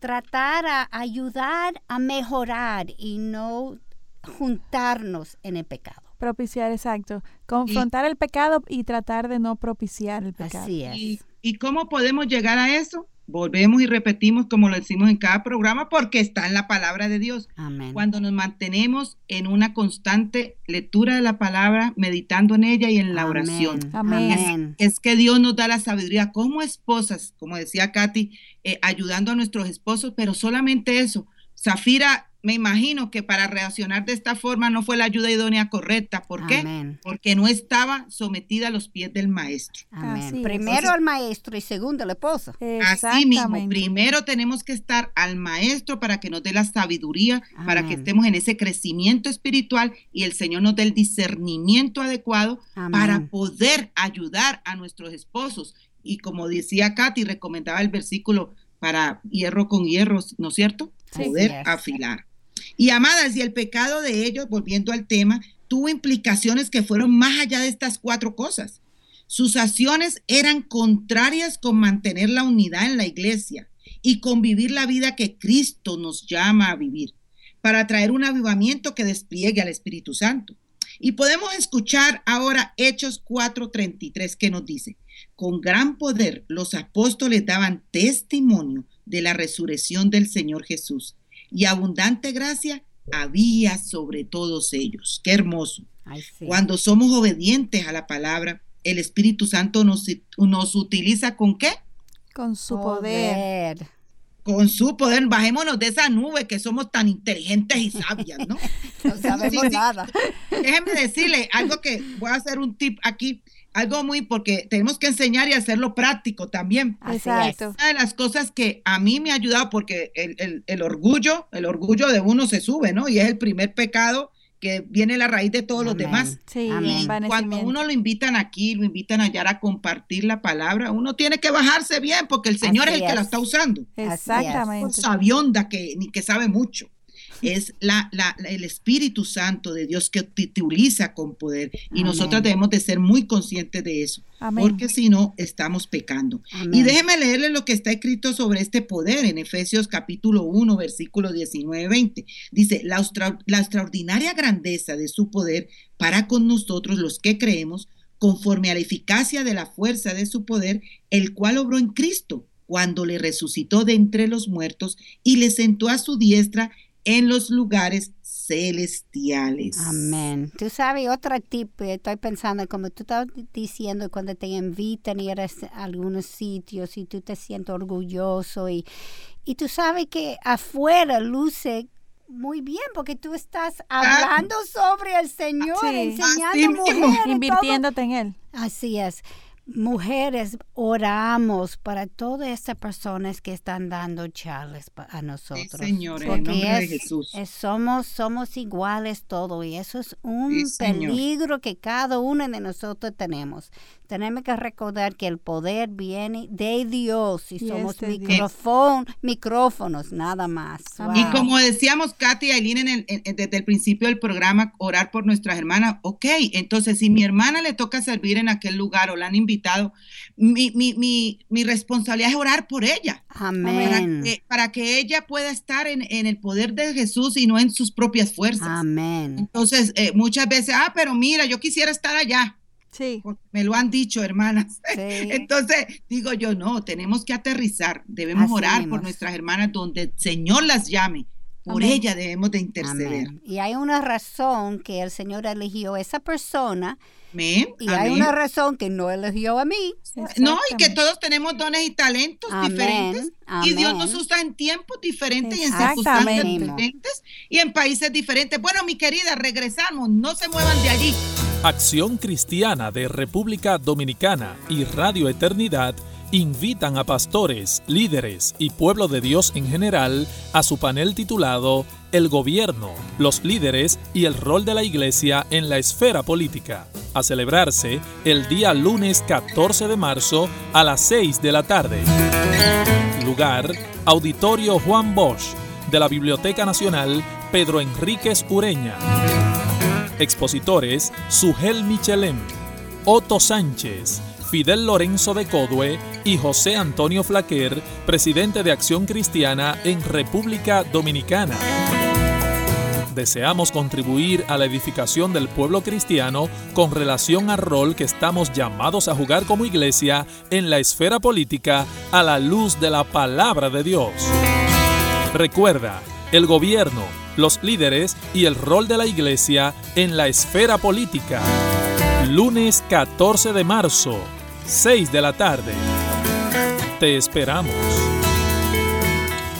tratar a ayudar a mejorar y no juntarnos en el pecado. Propiciar, exacto. Confrontar el pecado y tratar de no propiciar el pecado. Así es. ¿Y cómo podemos llegar a eso? Volvemos y repetimos como lo decimos en cada programa porque está en la palabra de Dios. Amén. Cuando nos mantenemos en una constante lectura de la palabra, meditando en ella y en la oración. Amén. Es, que Dios nos da la sabiduría como esposas, como decía Katy, eh, ayudando a nuestros esposos, pero solamente eso, Zafira me imagino que para reaccionar de esta forma no fue la ayuda idónea correcta. ¿Por qué? Porque no estaba sometida a los pies del maestro. Primero al maestro y segundo al esposo. Así mismo, primero tenemos que estar al maestro para que nos dé la sabiduría, para que estemos en ese crecimiento espiritual y el Señor nos dé el discernimiento adecuado para poder ayudar a nuestros esposos. Y como decía Katy, recomendaba el versículo para hierro con hierro, ¿no es cierto? Poder afilar. Y amadas, y el pecado de ellos, volviendo al tema, tuvo implicaciones que fueron más allá de estas cuatro cosas. Sus acciones eran contrarias con mantener la unidad en la iglesia y con vivir la vida que Cristo nos llama a vivir, para traer un avivamiento que despliegue al Espíritu Santo. Y podemos escuchar ahora Hechos 4:33 que nos dice, con gran poder los apóstoles daban testimonio de la resurrección del Señor Jesús y abundante gracia había sobre todos ellos. Qué hermoso. Cuando somos obedientes a la palabra, el Espíritu Santo nos, nos utiliza con qué? Con su poder. Con su poder. Bajémonos de esa nube que somos tan inteligentes y sabias, ¿no? no sabemos nada. Déjenme decirle algo que voy a hacer un tip aquí algo muy, porque tenemos que enseñar y hacerlo práctico también. Exacto. Una de las cosas que a mí me ha ayudado, porque el, orgullo, el orgullo de uno se sube, ¿no? Y es el primer pecado que viene la raíz de todos los demás. Sí, cuando uno lo invitan aquí, lo invitan allá a compartir la palabra, uno tiene que bajarse bien porque el Señor es el que la está usando. Exactamente. sabionda que ni que sabe mucho es la, el Espíritu Santo de Dios que te, utiliza con poder. Y nosotras debemos de ser muy conscientes de eso, porque si no, estamos pecando. Y déjeme leerle lo que está escrito sobre este poder en Efesios capítulo 1, versículo 19-20. Dice, la, la extraordinaria grandeza de su poder para con nosotros los que creemos, conforme a la eficacia de la fuerza de su poder, el cual obró en Cristo cuando le resucitó de entre los muertos y le sentó a su diestra en los lugares celestiales. Amén. Tú sabes, otro tip, estoy pensando, como tú estabas diciendo, cuando te invitan a ir a algunos sitios y tú te sientes orgulloso y, y tú sabes que afuera luce muy bien, porque tú estás ah. hablando sobre el Señor, enseñando mujeres. Invirtiéndote en Él. Así es mujeres oramos para todas estas personas que están dando charlas a nosotros. señor, en nombre de Jesús. somos, somos iguales todos y eso es un peligro que cada uno de nosotros tenemos tenemos que recordar que el poder viene de Dios y, somos micrófonos, nada más. Y como decíamos Katy y Aileen desde el principio del programa, orar por nuestras hermanas. Ok, entonces si mi hermana le toca servir en aquel lugar o la han invitado, mi, mi, mi, mi responsabilidad es orar por ella. Amén. Para que, ella pueda estar en, en, el poder de Jesús y no en sus propias fuerzas. Amén. Entonces, eh, muchas veces, ah, pero mira, yo quisiera estar allá. Sí. Me lo han dicho, hermanas. Entonces, digo yo, no, tenemos que aterrizar, debemos orar por nuestras hermanas donde el Señor las llame. Por ella debemos de interceder. Y hay una razón que el Señor eligió a esa persona. Amén. Y hay una razón que no eligió a mí. No, y que todos tenemos dones y talentos diferentes. Y Dios nos usa en tiempos diferentes y en circunstancias diferentes y en países diferentes. Bueno, mi querida, regresamos. No se muevan de allí. Acción Cristiana de República Dominicana y Radio Eternidad invitan a pastores, líderes y pueblo de Dios en general a su panel titulado El gobierno, los líderes y el rol de la iglesia en la esfera política, a celebrarse el día lunes 14 de marzo a las 6 de la tarde. Lugar, Auditorio Juan Bosch, de la Biblioteca Nacional Pedro Enríquez Ureña. Expositores Sugel Michelem, Otto Sánchez, Fidel Lorenzo de Codue y José Antonio Flaquer, presidente de Acción Cristiana en República Dominicana. Deseamos contribuir a la edificación del pueblo cristiano con relación al rol que estamos llamados a jugar como iglesia en la esfera política a la luz de la palabra de Dios. Recuerda, el gobierno, los líderes y el rol de la iglesia en la esfera política. Lunes 14 de marzo, 6 de la tarde. Te esperamos.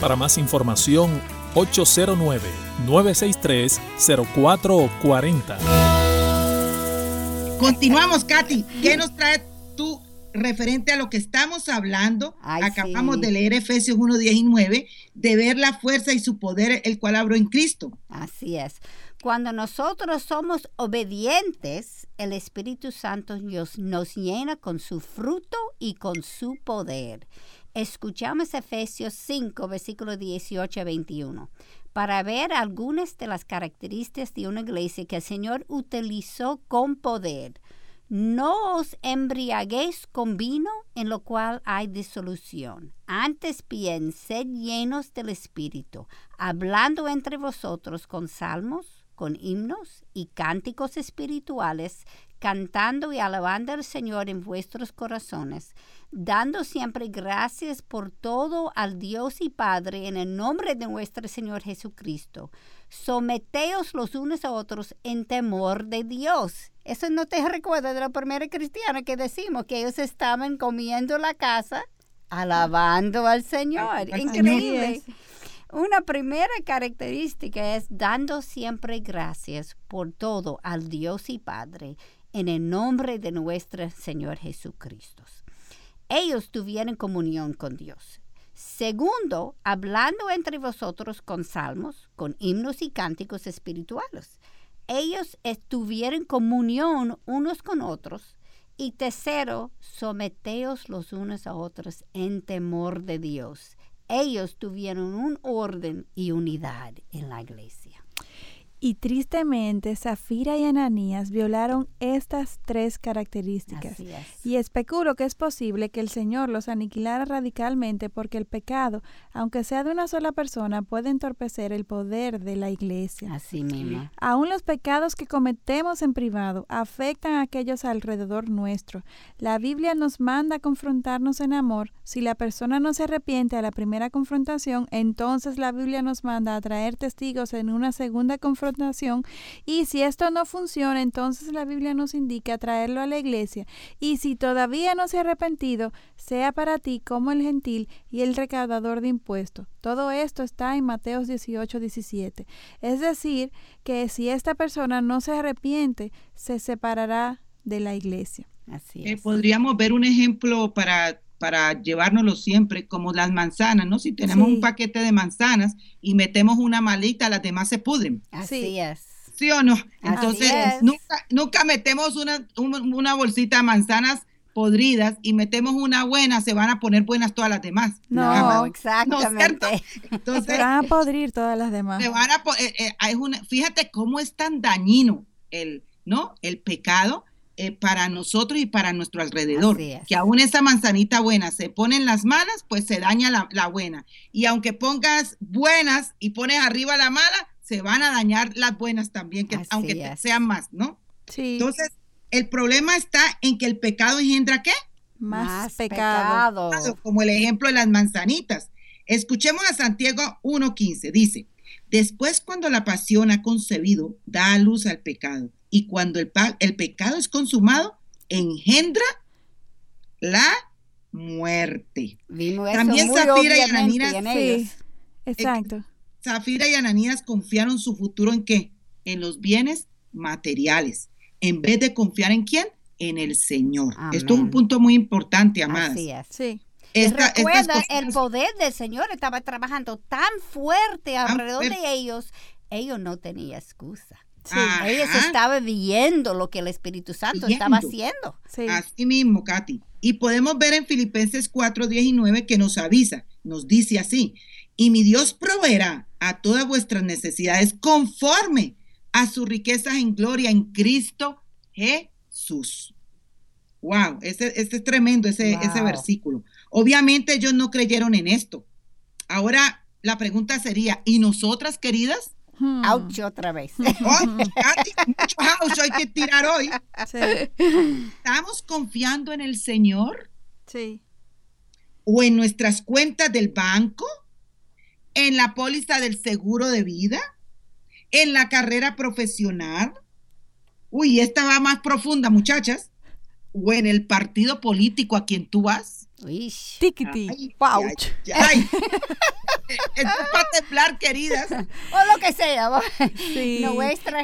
Para más información, 809-963-0440. Continuamos, Katy. ¿Qué nos trae tú referente a lo que estamos hablando? Ay, Acabamos sí. de leer Efesios 1, 10 y 9, de ver la fuerza y su poder, el cual abrió en Cristo. Así es. Cuando nosotros somos obedientes, el Espíritu Santo nos, nos llena con su fruto y con su poder. Escuchamos Efesios 5, versículos 18 a 21, para ver algunas de las características de una iglesia que el Señor utilizó con poder. No os embriaguéis con vino en lo cual hay disolución. Antes bien, sed llenos del Espíritu, hablando entre vosotros con salmos, con himnos y cánticos espirituales, cantando y alabando al Señor en vuestros corazones, dando siempre gracias por todo al Dios y Padre en el nombre de nuestro Señor Jesucristo. Someteos los unos a otros en temor de Dios. Eso no te recuerda de la primera cristiana que decimos que ellos estaban comiendo la casa, alabando al Señor. Al Señor. Increíble. Una primera característica es dando siempre gracias por todo al Dios y Padre en el nombre de nuestro Señor Jesucristo. Ellos tuvieron comunión con Dios. Segundo, hablando entre vosotros con salmos, con himnos y cánticos espirituales. Ellos estuvieron comunión unos con otros. Y tercero, someteos los unos a otros en temor de Dios. Ellos tuvieron un orden y unidad en la iglesia. Y tristemente, Zafira y Ananías violaron estas tres características. Es. Y especulo que es posible que el Señor los aniquilara radicalmente porque el pecado, aunque sea de una sola persona, puede entorpecer el poder de la iglesia. Así mismo. Aún los pecados que cometemos en privado afectan a aquellos alrededor nuestro. La Biblia nos manda a confrontarnos en amor. Si la persona no se arrepiente a la primera confrontación, entonces la Biblia nos manda a traer testigos en una segunda confrontación. Y si esto no funciona, entonces la Biblia nos indica traerlo a la iglesia. Y si todavía no se ha arrepentido, sea para ti como el gentil y el recaudador de impuestos. Todo esto está en Mateos 18, 17. Es decir, que si esta persona no se arrepiente, se separará de la iglesia. Así Eh, es. podríamos ver un ejemplo para, para llevárnoslo siempre, como las manzanas, ¿no? Si tenemos Sí. un paquete de manzanas y metemos una malita, las demás se pudren. Así Sí. es. ¿Sí o no? Entonces, es. nunca, nunca metemos una, un- una bolsita de manzanas podridas y metemos una buena, se van a poner buenas todas las demás. No, exactamente. Entonces, Se van a podrir todas las demás. se van a eh, eh, hay una- fíjate cómo es tan dañino el, ¿no? el pecado eh, para nosotros y para nuestro alrededor. Es. Que aún esa manzanita buena se ponen las malas, pues se daña la, la buena. Y aunque pongas buenas y pones arriba la mala, se van a dañar las buenas también, que, Así aunque es. sean más, ¿no? Sí, Entonces, el problema está en que el pecado engendra qué? más, pecado. Claro, como el ejemplo de las manzanitas. Escuchemos a Santiago 1.15. Dice, después cuando la pasión ha concebido, da a luz al pecado. Y cuando el, el pecado es consumado, engendra la muerte. Vimos También Zafira y Ananías, Sí, ellos. exacto. Zafira y Ananías confiaron su futuro en qué? En los bienes materiales. En vez de confiar en quién? En el Señor. Amén. Esto es un punto muy importante, amadas. Así es. Sí, Esta- recuerda, cosas- el poder del Señor estaba trabajando tan fuerte alrededor fuerte. de ellos, ellos no tenían excusa. Sí, Ajá. Ellos estaban viendo lo que el Espíritu Santo Viendo. estaba haciendo. sí. Así mismo, Katy. Y podemos ver en Filipenses 4, 19 que nos avisa, nos dice así, y mi Dios proveerá a todas vuestras necesidades conforme a sus riquezas en gloria en Cristo Jesús. Wow, ese, ese es tremendo ese, Wow. ese versículo. Obviamente ellos no creyeron en esto. Ahora la pregunta sería, ¿y nosotras, queridas? Hmm, Ouch otra vez. Katy, mucho house hay que tirar hoy. Sí, ¿Estamos confiando en el Señor? sí. o en nuestras cuentas del banco, en la póliza del seguro de vida, en la carrera profesional. Uy, esta va más profunda, muchachas. O en el partido político a quien tú vas. Tiquiti. Ay, Ouch. ay, ay. es para temblar, queridas. o lo que sea. Nuestro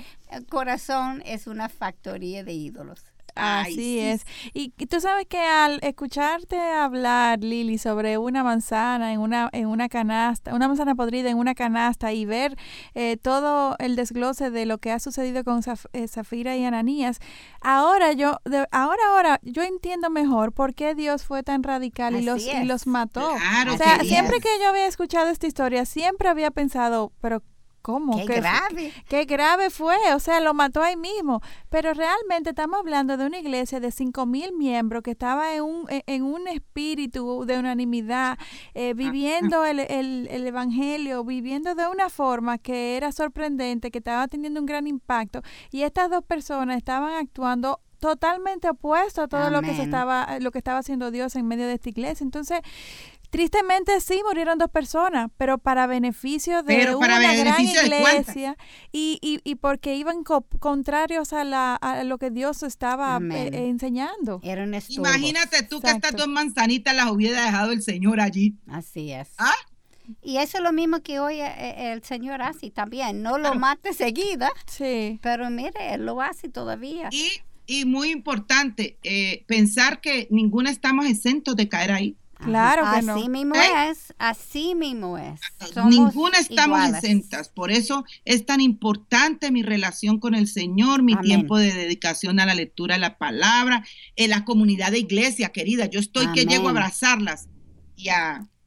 corazón es una factoría de ídolos. Así es. Y, tú sabes que al escucharte hablar, Lili, sobre una manzana en una, en una canasta, una manzana podrida en una canasta y ver eh, todo el desglose de lo que ha sucedido con eh, Zafira y Ananías, ahora yo, ahora, ahora, yo entiendo mejor por qué Dios fue tan radical y los, y los mató. o sea, siempre que yo había escuchado esta historia, siempre había pensado, pero ¿Cómo? Qué, grave. Qué grave fue, o sea, lo mató ahí mismo. Pero realmente estamos hablando de una iglesia de cinco mil miembros que estaba en un, e, en un espíritu de unanimidad, eh, viviendo el, el, el, evangelio, viviendo de una forma que era sorprendente, que estaba teniendo un gran impacto. Y estas dos personas estaban actuando totalmente opuesto a todo lo que se estaba lo que estaba haciendo Dios en medio de esta iglesia. Entonces, Tristemente sí murieron dos personas, pero para beneficio de una gran iglesia y, y, y, porque iban contrarios a, la, a lo que Dios estaba eh, enseñando. Imagínate tú que estas dos manzanitas las hubiera dejado el Señor allí. Así es. ¿Ah? Y eso es lo mismo que hoy eh, el Señor hace también. No lo mate seguida, sí. pero mire, Él lo hace todavía. Y, y muy importante, eh, pensar que ninguno estamos exentos de caer ahí. Claro que así no. Mismo ¿Eh? es, así mismo es. Ninguna estamos exentas. Por eso es tan importante mi relación con el Señor, mi tiempo de dedicación a la lectura de la palabra, en la comunidad de iglesia, querida. Yo estoy que llego a abrazarlas. Y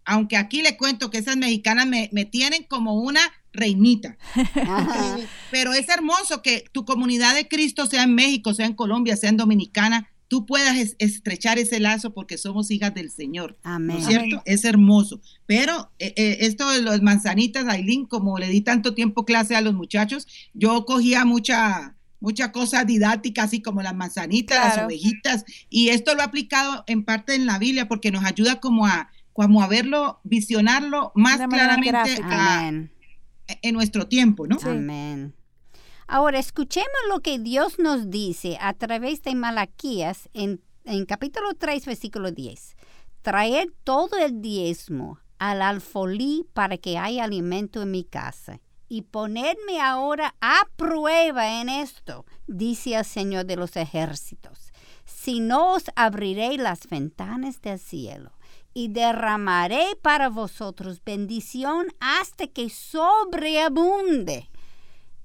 aunque aquí le cuento que esas mexicanas me, me tienen como una reinita. Pero es hermoso que tu comunidad de Cristo sea en México, sea en Colombia, sea en Dominicana, tú puedas estrechar ese lazo porque somos hijas del Señor. Amén. ¿No es cierto? Es hermoso. Pero eh, eh, esto de los manzanitas, Aileen, como le di tanto tiempo clase a los muchachos, yo cogía mucha mucha cosa didáctica, así como las manzanitas, las ovejitas, y esto lo he aplicado en parte en la Biblia porque nos ayuda como a, como a verlo, visionarlo más claramente en nuestro tiempo, ¿no? Amén. Ahora, escuchemos lo que Dios nos dice a través de Malaquías en, en capítulo 3, versículo 10. Traer todo el diezmo al alfolí para que haya alimento en mi casa y ponerme ahora a prueba en esto, dice el Señor de los ejércitos. Si no os abriré las ventanas del cielo y derramaré para vosotros bendición hasta que sobreabunde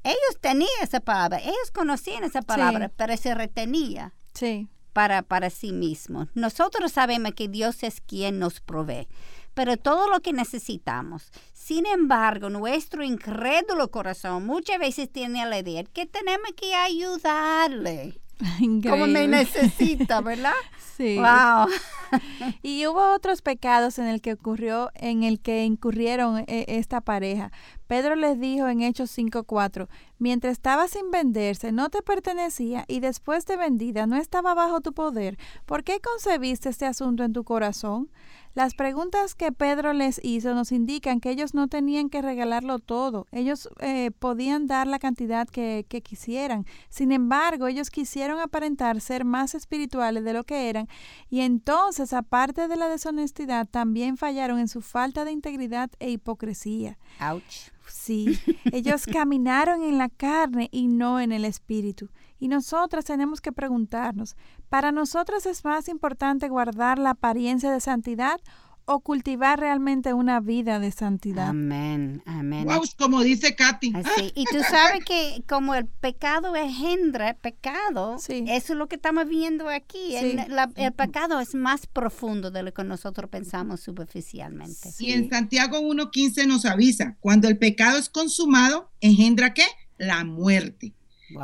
ellos tenían esa palabra, ellos conocían esa palabra, pero se retenía sí. para, para sí mismos. Nosotros sabemos que Dios es quien nos provee, pero todo lo que necesitamos. Sin embargo, nuestro incrédulo corazón muchas veces tiene la idea que tenemos que ayudarle. Como me necesita, ¿verdad? Sí. Wow. y hubo otros pecados en el que ocurrió, en el que incurrieron eh, esta pareja. Pedro les dijo en Hechos 5:4, mientras estaba sin venderse, no te pertenecía y después de vendida no estaba bajo tu poder. ¿Por qué concebiste este asunto en tu corazón? Las preguntas que Pedro les hizo nos indican que ellos no tenían que regalarlo todo, ellos eh, podían dar la cantidad que, que quisieran. Sin embargo, ellos quisieron aparentar ser más espirituales de lo que eran y entonces, aparte de la deshonestidad, también fallaron en su falta de integridad e hipocresía. Ouch. Sí, ellos caminaron en la carne y no en el espíritu. Y nosotras tenemos que preguntarnos, ¿para nosotras es más importante guardar la apariencia de santidad o cultivar realmente una vida de santidad. Amén, amén. Wow, como dice Katy. Así. Y tú sabes que como el pecado engendra pecado, eso es lo que estamos viendo aquí. El, pecado es más profundo de lo que nosotros pensamos superficialmente. Y en Santiago 1.15 nos avisa, cuando el pecado es consumado, engendra qué? La muerte.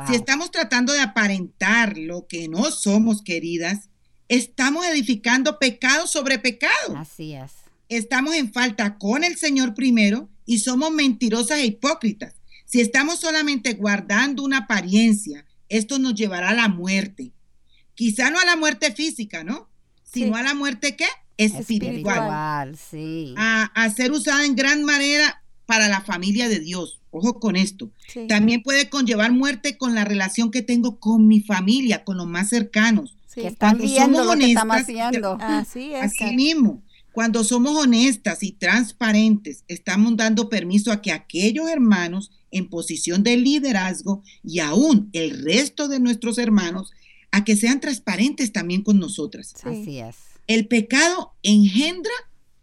Si estamos tratando de aparentar lo que no somos, queridas, estamos edificando pecado sobre pecado. Así es. Estamos en falta con el Señor primero y somos mentirosas e hipócritas. Si estamos solamente guardando una apariencia, esto nos llevará a la muerte. Quizá no a la muerte física, ¿no? Sino a la muerte ¿qué? Espiritual. sí. A, a, ser usada en gran manera para la familia de Dios. Ojo con esto. También puede conllevar muerte con la relación que tengo con mi familia, con los más cercanos. Que están viendo lo que estamos haciendo. Así es. Así mismo. Cuando somos honestas y transparentes, estamos dando permiso a que aquellos hermanos en posición de liderazgo y aún el resto de nuestros hermanos a que sean transparentes también con nosotras. Así es. El pecado engendra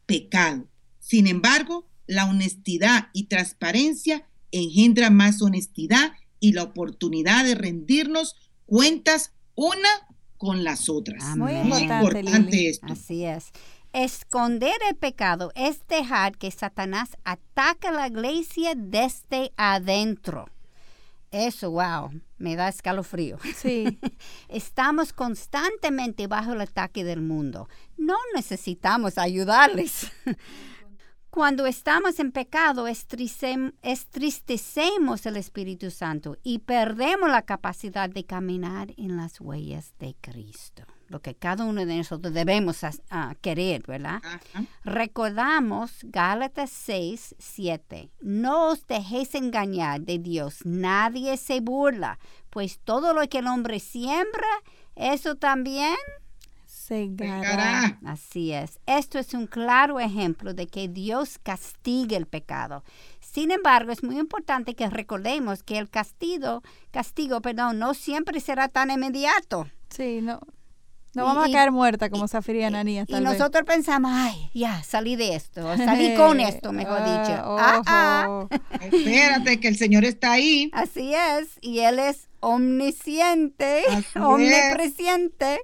pecado. Sin embargo, la honestidad y transparencia engendra más honestidad y la oportunidad de rendirnos cuentas una con las otras. Muy Amén. importante, esto. Así es. Esconder el pecado es dejar que Satanás ataque a la iglesia desde adentro. Eso, wow, me da escalofrío. Sí, Estamos constantemente bajo el ataque del mundo. No necesitamos ayudarles. Cuando estamos en pecado, estristecemos el Espíritu Santo y perdemos la capacidad de caminar en las huellas de Cristo. Lo que cada uno de nosotros debemos querer, ¿verdad? Recordamos Gálatas 6, 7. No os dejéis engañar de Dios, nadie se burla, pues todo lo que el hombre siembra, eso también. Así es. Esto es un claro ejemplo de que Dios castiga el pecado. Sin embargo, es muy importante que recordemos que el castigo, castigo, perdón, no siempre será tan inmediato. Sí, no. No Y- vamos y- a caer muerta como Zafira y Ananías. Y vez. nosotros pensamos, ay, ya, salí de esto, salí con esto, mejor dicho. Ah, ah. ojo. Espérate, que el Señor está ahí. Así es, y Él es omnisciente, Así es. omnipresente.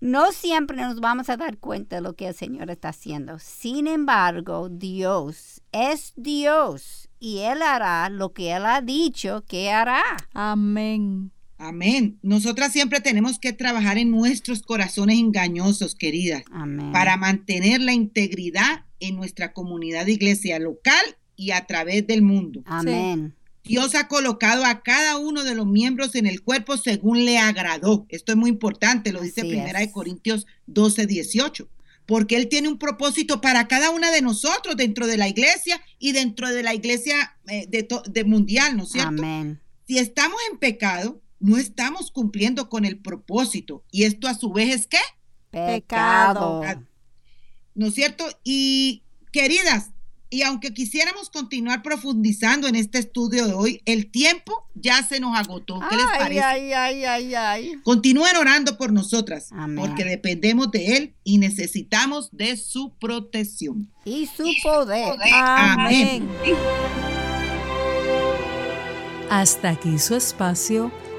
No siempre nos vamos a dar cuenta de lo que el Señor está haciendo. Sin embargo, Dios es Dios y Él hará lo que Él ha dicho que hará. Amén. Amén. Nosotras siempre tenemos que trabajar en nuestros corazones engañosos, queridas, Amén. para mantener la integridad en nuestra comunidad de iglesia local y a través del mundo. Amén. Dios ha colocado a cada uno de los miembros en el cuerpo según le agradó. Esto es muy importante, lo dice Primera es. de Corintios 12, 18. Porque Él tiene un propósito para cada una de nosotros dentro de la iglesia y dentro de la iglesia eh, de, de mundial, ¿no es cierto? Amén. Si estamos en pecado, no estamos cumpliendo con el propósito. Y esto a su vez es qué? Pecado. ¿No es cierto? Y queridas, y aunque quisiéramos continuar profundizando en este estudio de hoy, el tiempo ya se nos agotó. ¿Qué les Ay, parece? ay, ay, ay, ay. Continúen orando por nosotras, Amén. porque dependemos de Él y necesitamos de su protección. Y su poder. Amén. Hasta aquí su espacio,